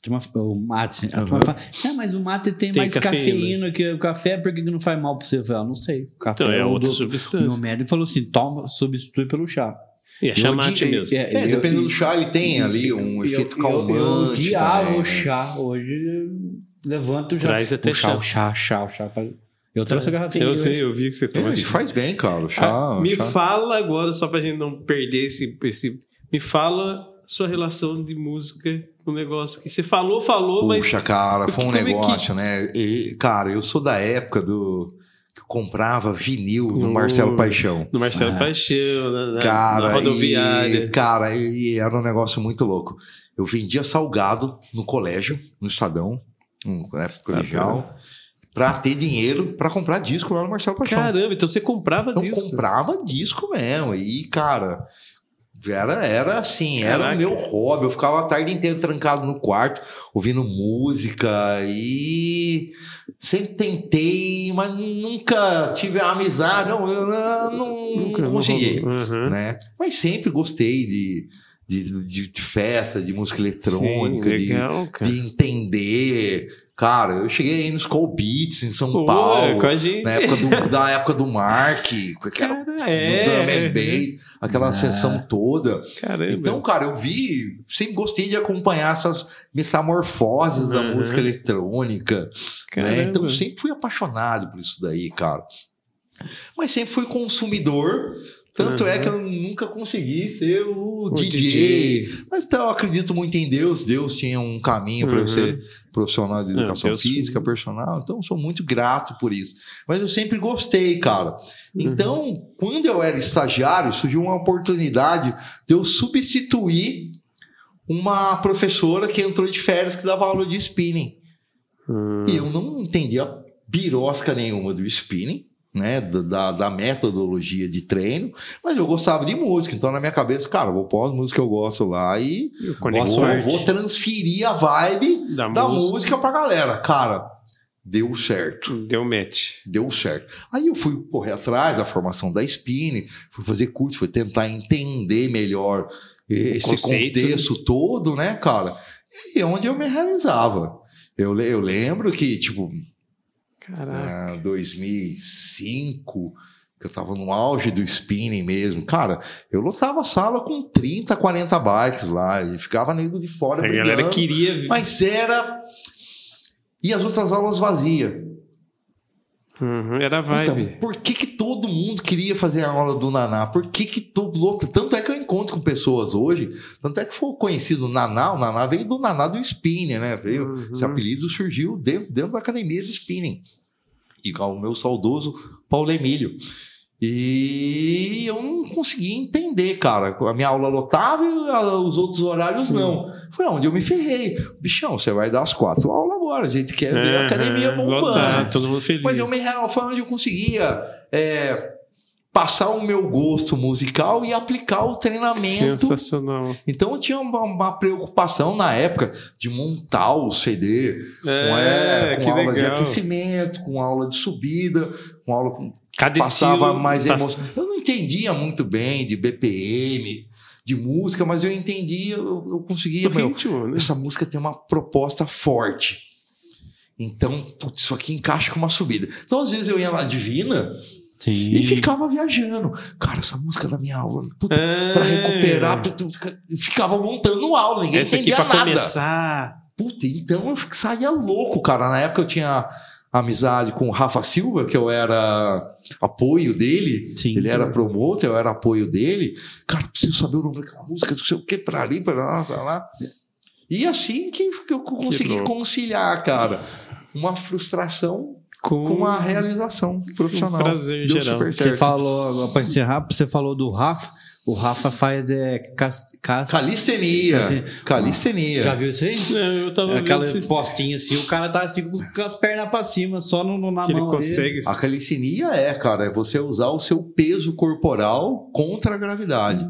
Turma- O mate. Uhum. fala, "É, mas o mate tem, Tem mais cafeína." cafeína que o café, por que não faz mal pra você? Eu falei, ah, não sei. O café Então é o outra do- substância. Meu médico falou assim: toma, substitui pelo chá. E é chamate Eu mesmo. é, É, eu- dependendo eu- do chá, ele tem ali um eu- efeito eu- calmante. Eu odiava também, o né? chá. Hoje eu levanto já. Traz até o chá, chá. o chá, chá, o chá. Eu trouxe a garrafinha. Eu sei, eu vi que você É, toma. ele faz bem, cara. O chá. Ah, me chá. fala agora, só pra gente não perder esse, esse. Me fala sua relação de música com o negócio que você falou, falou, mas. Puxa, cara, foi um é que- negócio, né? E, cara, eu sou da época do. que eu comprava vinil do Marcelo Paixão. No Marcelo Paixão, na, Cara, na rodoviária. E, cara, e era um negócio muito louco. Eu vendia salgado no colégio, no Estadão, na época colegial, pra ter dinheiro pra comprar disco lá no Marcelo Paixão. Caramba, então você comprava eu disco. comprava disco mesmo. E, cara, era, era assim, era Caraca. o meu hobby. Eu ficava a tarde inteira trancado no quarto, ouvindo música e sempre tentei, mas nunca tive a amizade. Não, eu não, não Nunca- consegui Uhum. né? Mas sempre gostei de, de, de- de festa, de música eletrônica, Sim, de, legal, cara. de entender Cara, eu cheguei aí nos Call Beats em São Pô, Paulo. com a gente. Na época do, da época do Mark, que era Cara, do é. drum and bass, aquela sessão toda. Caramba. Então, cara, eu vi, sempre gostei de acompanhar essas metamorfoses da Uhum. música eletrônica. Né? Então, sempre fui apaixonado por isso daí, cara. Mas sempre fui consumidor. Tanto é que eu nunca consegui ser o, DJ. DJ. Mas então, eu acredito muito em Deus. Deus tinha um caminho para eu Uhum. ser profissional de educação Deus- física, personal. Então, eu sou muito grato por isso. Mas eu sempre gostei, cara. Então, quando eu era estagiário, surgiu uma oportunidade de eu substituir uma professora que entrou de férias que dava aula de spinning. Hum. E eu não entendia birosca nenhuma do spinning, né? Da, da, metodologia de treino, mas eu gostava de música. Então, na minha cabeça, cara, vou pôr as músicas que eu gosto lá e Eu vou, transferir a vibe Da da, música. música pra galera. Cara, deu certo. Deu match. Deu certo. Aí eu fui correr atrás da formação da spinning, fui fazer curso, fui tentar entender melhor esse conceito, contexto todo, né, cara? E é onde eu me realizava. Eu, eu lembro que, tipo, Caraca. ah, 2005, que eu tava no auge do spinning mesmo. Cara, eu lotava a sala com 30, 40 bikes lá e ficava nego de fora A galera brigando, queria. Mas era... E as outras aulas vazias. Uhum, era vibe. Então, por que, que todo mundo queria fazer a aula do Naná? Por que, que todo. Tanto é que pessoas hoje, tanto é que foi conhecido Naná, o Naná veio do Naná do spinning, né? Veio, Uhum. Esse apelido surgiu dentro, dentro da academia de spinning. E com o meu saudoso Paulo Emílio. E eu não conseguia entender, cara. A minha aula lotava e os outros horários não. Foi onde eu me ferrei. Bichão, você vai dar as quatro aulas agora. A gente quer ver a academia Uhum, bombando. lotado, todo mundo feliz. Mas eu me foi onde eu conseguia é, passar o meu gosto musical e aplicar o treinamento. Sensacional. Então eu tinha uma, uma preocupação na época de montar o CD com, É, é, com aula de legal. aquecimento, com aula de subida, com aula com Cada passava estilo mais tá- emoção. Eu não entendia muito bem de BPM, de música, mas eu entendia, eu, eu conseguia. meu, ritmo, né? essa música tem uma proposta forte. Então, putz, isso aqui encaixa com uma subida. Então, às vezes, eu ia na Divina Sim. e ficava viajando. Cara, essa música da minha aula, puta, É. pra recuperar, puta, eu ficava montando aula, ninguém Essa aqui entendia pra nada. começar. Puta, então eu saía louco, cara. Na época eu tinha amizade com o Rafa Silva, que eu era apoio dele. Sim. Ele era promotor, eu era apoio dele. Cara, preciso saber o nome daquela música, não sei o que, pra ali, pra lá, pra lá. E assim que, eu consegui conciliar, cara, uma frustração Com, com uma realização profissional. Um prazer Deu geral. super Você falou, para encerrar, você falou do Rafa. O Rafa faz é, cas, cas- Calistenia. Assim, Calistenia. Já viu isso aí? Não, eu tava É Aquela vendo postinha assim, o cara tá assim com as pernas pra cima, só no, no- na que ele mão. ali. consegue. A calistenia é, cara, é você usar o seu peso corporal contra a gravidade.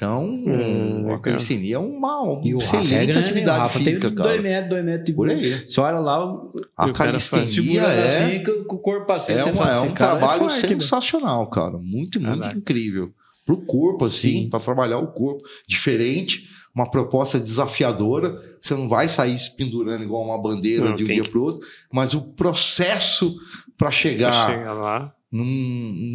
Então, Hum, a calistenia é uma, E é excelente né? atividade Rafa física, tem cara. dois metros, dois metros. Por aí. Você olha lá, o- A calistenia é, assim, o corpo assim. é, uma- é assim, um cara, trabalho forte, velho. sensacional, cara. Muito, muito Caraca. incrível. Pro corpo, assim, Sim. para trabalhar o corpo. Diferente, uma proposta desafiadora. Você não vai sair se pendurando igual uma bandeira Não, de um dia que- pro outro, mas o processo para chegar Pra chegar lá. Num,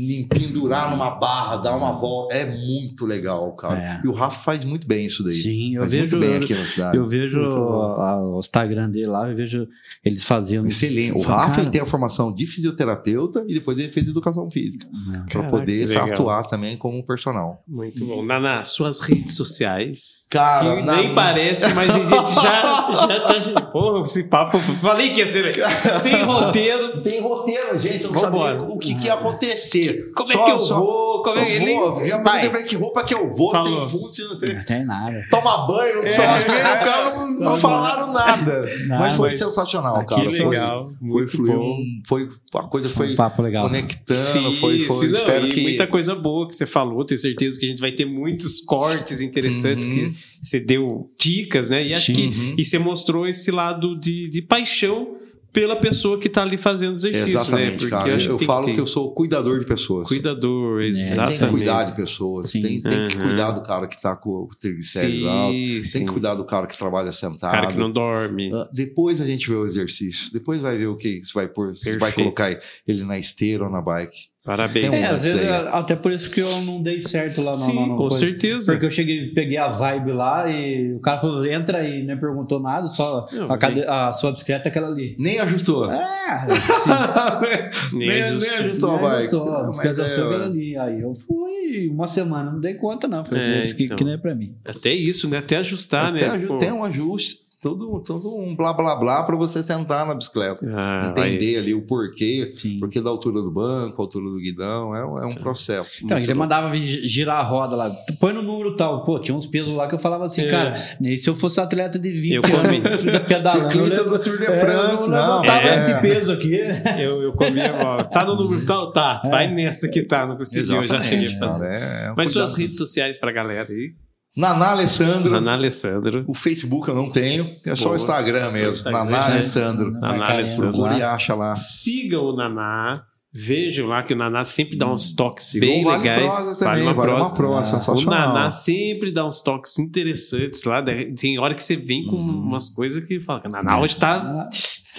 em pendurar numa barra, dar uma volta. É muito legal, cara. É. E o Rafa faz muito bem isso daí. Sim, eu faz vejo. muito bem aqui na cidade. Eu vejo a- o Instagram dele lá, eu vejo eles fazendo. Excelente. O Cara, Rafa ele tem a formação de fisioterapeuta e depois ele fez educação física. Para Caraca, poder atuar também como personal. Muito bom. Naná, suas redes sociais. Cara, que na- nem parece, mas a gente já, já tá. Porra, esse papo. Falei que ia ser sem roteiro. Tem roteiro, gente. Eu não Vambora. sabia o que, que ia acontecer. Como Só- é que eu só- vou? Como é que eu vou, já Vai. lembra que roupa que eu vou, Falou. tem pulso, não sei. Não tem nada. Toma banho, não sobe, o cara não, não falaram nada. Nada. Mas foi Mas- sensacional, Ah, cara. Que Foi- legal. Foi, Muito fluiu, foi, a coisa Foi foi um papo legal. conectando, foi, foi, sim, não, espero e que... muita coisa boa que você falou. Tenho certeza que a gente vai ter muitos cortes interessantes Uhum. que você deu dicas, né? E acho Sim. que Uhum. e você mostrou esse lado de, de paixão pela pessoa que tá ali fazendo exercício, Exatamente, né? Porque cara. Eu, tem falo que que, eu sou cuidador de pessoas. cuidador, Tem que exatamente. cuidar de pessoas. Sim. Tem, tem que cuidar do cara que tá com o triglicéridos Sim, alto. Tem sim. que cuidar do cara que trabalha sentado. cara que não dorme. Ah, Depois a gente vê o exercício. Depois vai ver o que você vai pôr. Você vai colocar ele na esteira ou na bike. Parabéns. Um É, às vezes, até por isso que eu não dei certo lá no, Sim, no- no com coisa. certeza. Porque eu cheguei, peguei a vibe lá e o cara falou, entra e nem perguntou nada, só Não, a, cade- a sua bicicleta é aquela ali. Nem ajustou. É, nem, Nem nem ajustou. ajustou a nem bike. ajustou, a bicicleta é, sua é aquela ali. Aí eu fui uma semana, não dei conta não. Falei, É, isso que, então. que não é pra mim. Até isso, né? Até ajustar, Até né? Pô. tem um ajuste, todo, todo um blá blá blá pra você sentar na bicicleta. Ah. Entender ali o porquê, Sim. porquê da altura do banco, a altura do guidão, é, um- é um processo. Então, ele bom. mandava girar a roda lá. Põe no número tal. Pô, tinha uns pesos lá que eu falava assim, É. cara, nem se eu fosse atleta de 20 Eu comi. anos, fica pedalando. Ciclista do Tour de É, France, eu não. levantava é. esse peso aqui. Eu, eu comia mal. Tá no número tal? Tá. Vai nessa que tá. Não consegui. Eu já cheguei a fazer. é, é um Mas suas redes sociais pra galera aí. Naná Alessandro. Ana Alessandro. O Facebook eu não tenho, é só Boa. o Instagram mesmo. Instagram. Naná É. Alessandro. Naná Alessandro. Procure e acha lá. Sigam o Naná. Vejam lá que o Naná sempre dá uns toques Sigam bem o Vale legais. Prosa também, Vale uma prosa, O sensacional. Naná sempre dá uns toques interessantes lá. Tem hora que você vem com umas coisas que fala que o Naná hoje tá.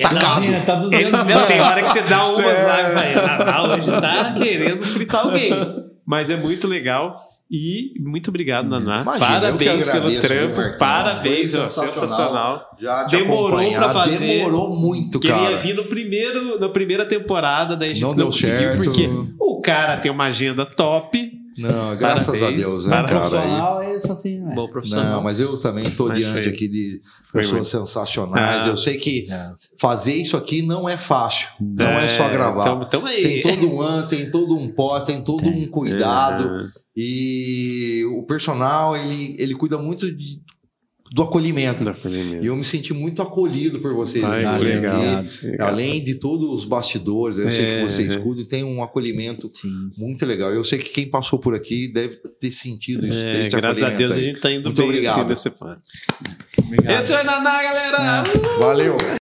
Tacado. Tá, tá dos Ele, dedos. não, tem hora que você dá umas É. lá, Naná hoje tá querendo fritar alguém. Mas é muito legal. E muito obrigado, Naná. Imagina, parabéns pelo agradeço, trampo. viu, Marquinhos? Parabéns, ó, sensacional. Já te Demorou pra fazer. Demorou muito, Queria cara. vir no primeiro, na primeira temporada, daí a gente Não não, deu conseguiu, certo. porque o cara tem uma agenda top. Não, graças Parabéns. a Deus, né, Parabéns. cara? Aí- Profissional é isso assim, né? Bom profissional. Não, mas eu também estou diante foi- aqui de pessoas sensacionais. Ah. Eu sei que É. fazer isso aqui não é fácil. Não é, só gravar. Então, então aí. Tem todo um ano, tem todo um pós, tem todo um cuidado. É. E o personal, ele, ele cuida muito de- do acolhimento. E eu me senti muito acolhido por vocês. Ai, aqui, hoje legal. Além de todos os bastidores, eu sei É, que vocês é. cuidam, tem um acolhimento Sim. muito legal. Eu sei que quem passou por aqui deve ter sentido isso. É, esse graças a acolhimento Deus a aí. gente tá indo Muito bem obrigado. assim nesse ponto. Obrigado. Esse é o Naná, galera! Valeu!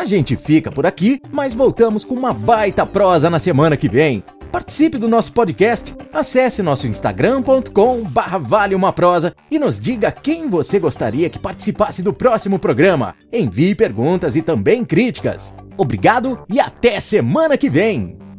A gente fica por aqui, mas voltamos com uma baita prosa na semana que vem. Participe do nosso podcast, acesse nosso instagram.com barra vale uma prosa e nos diga quem você gostaria que participasse do próximo programa. Envie perguntas e também críticas. Obrigado e até semana que vem!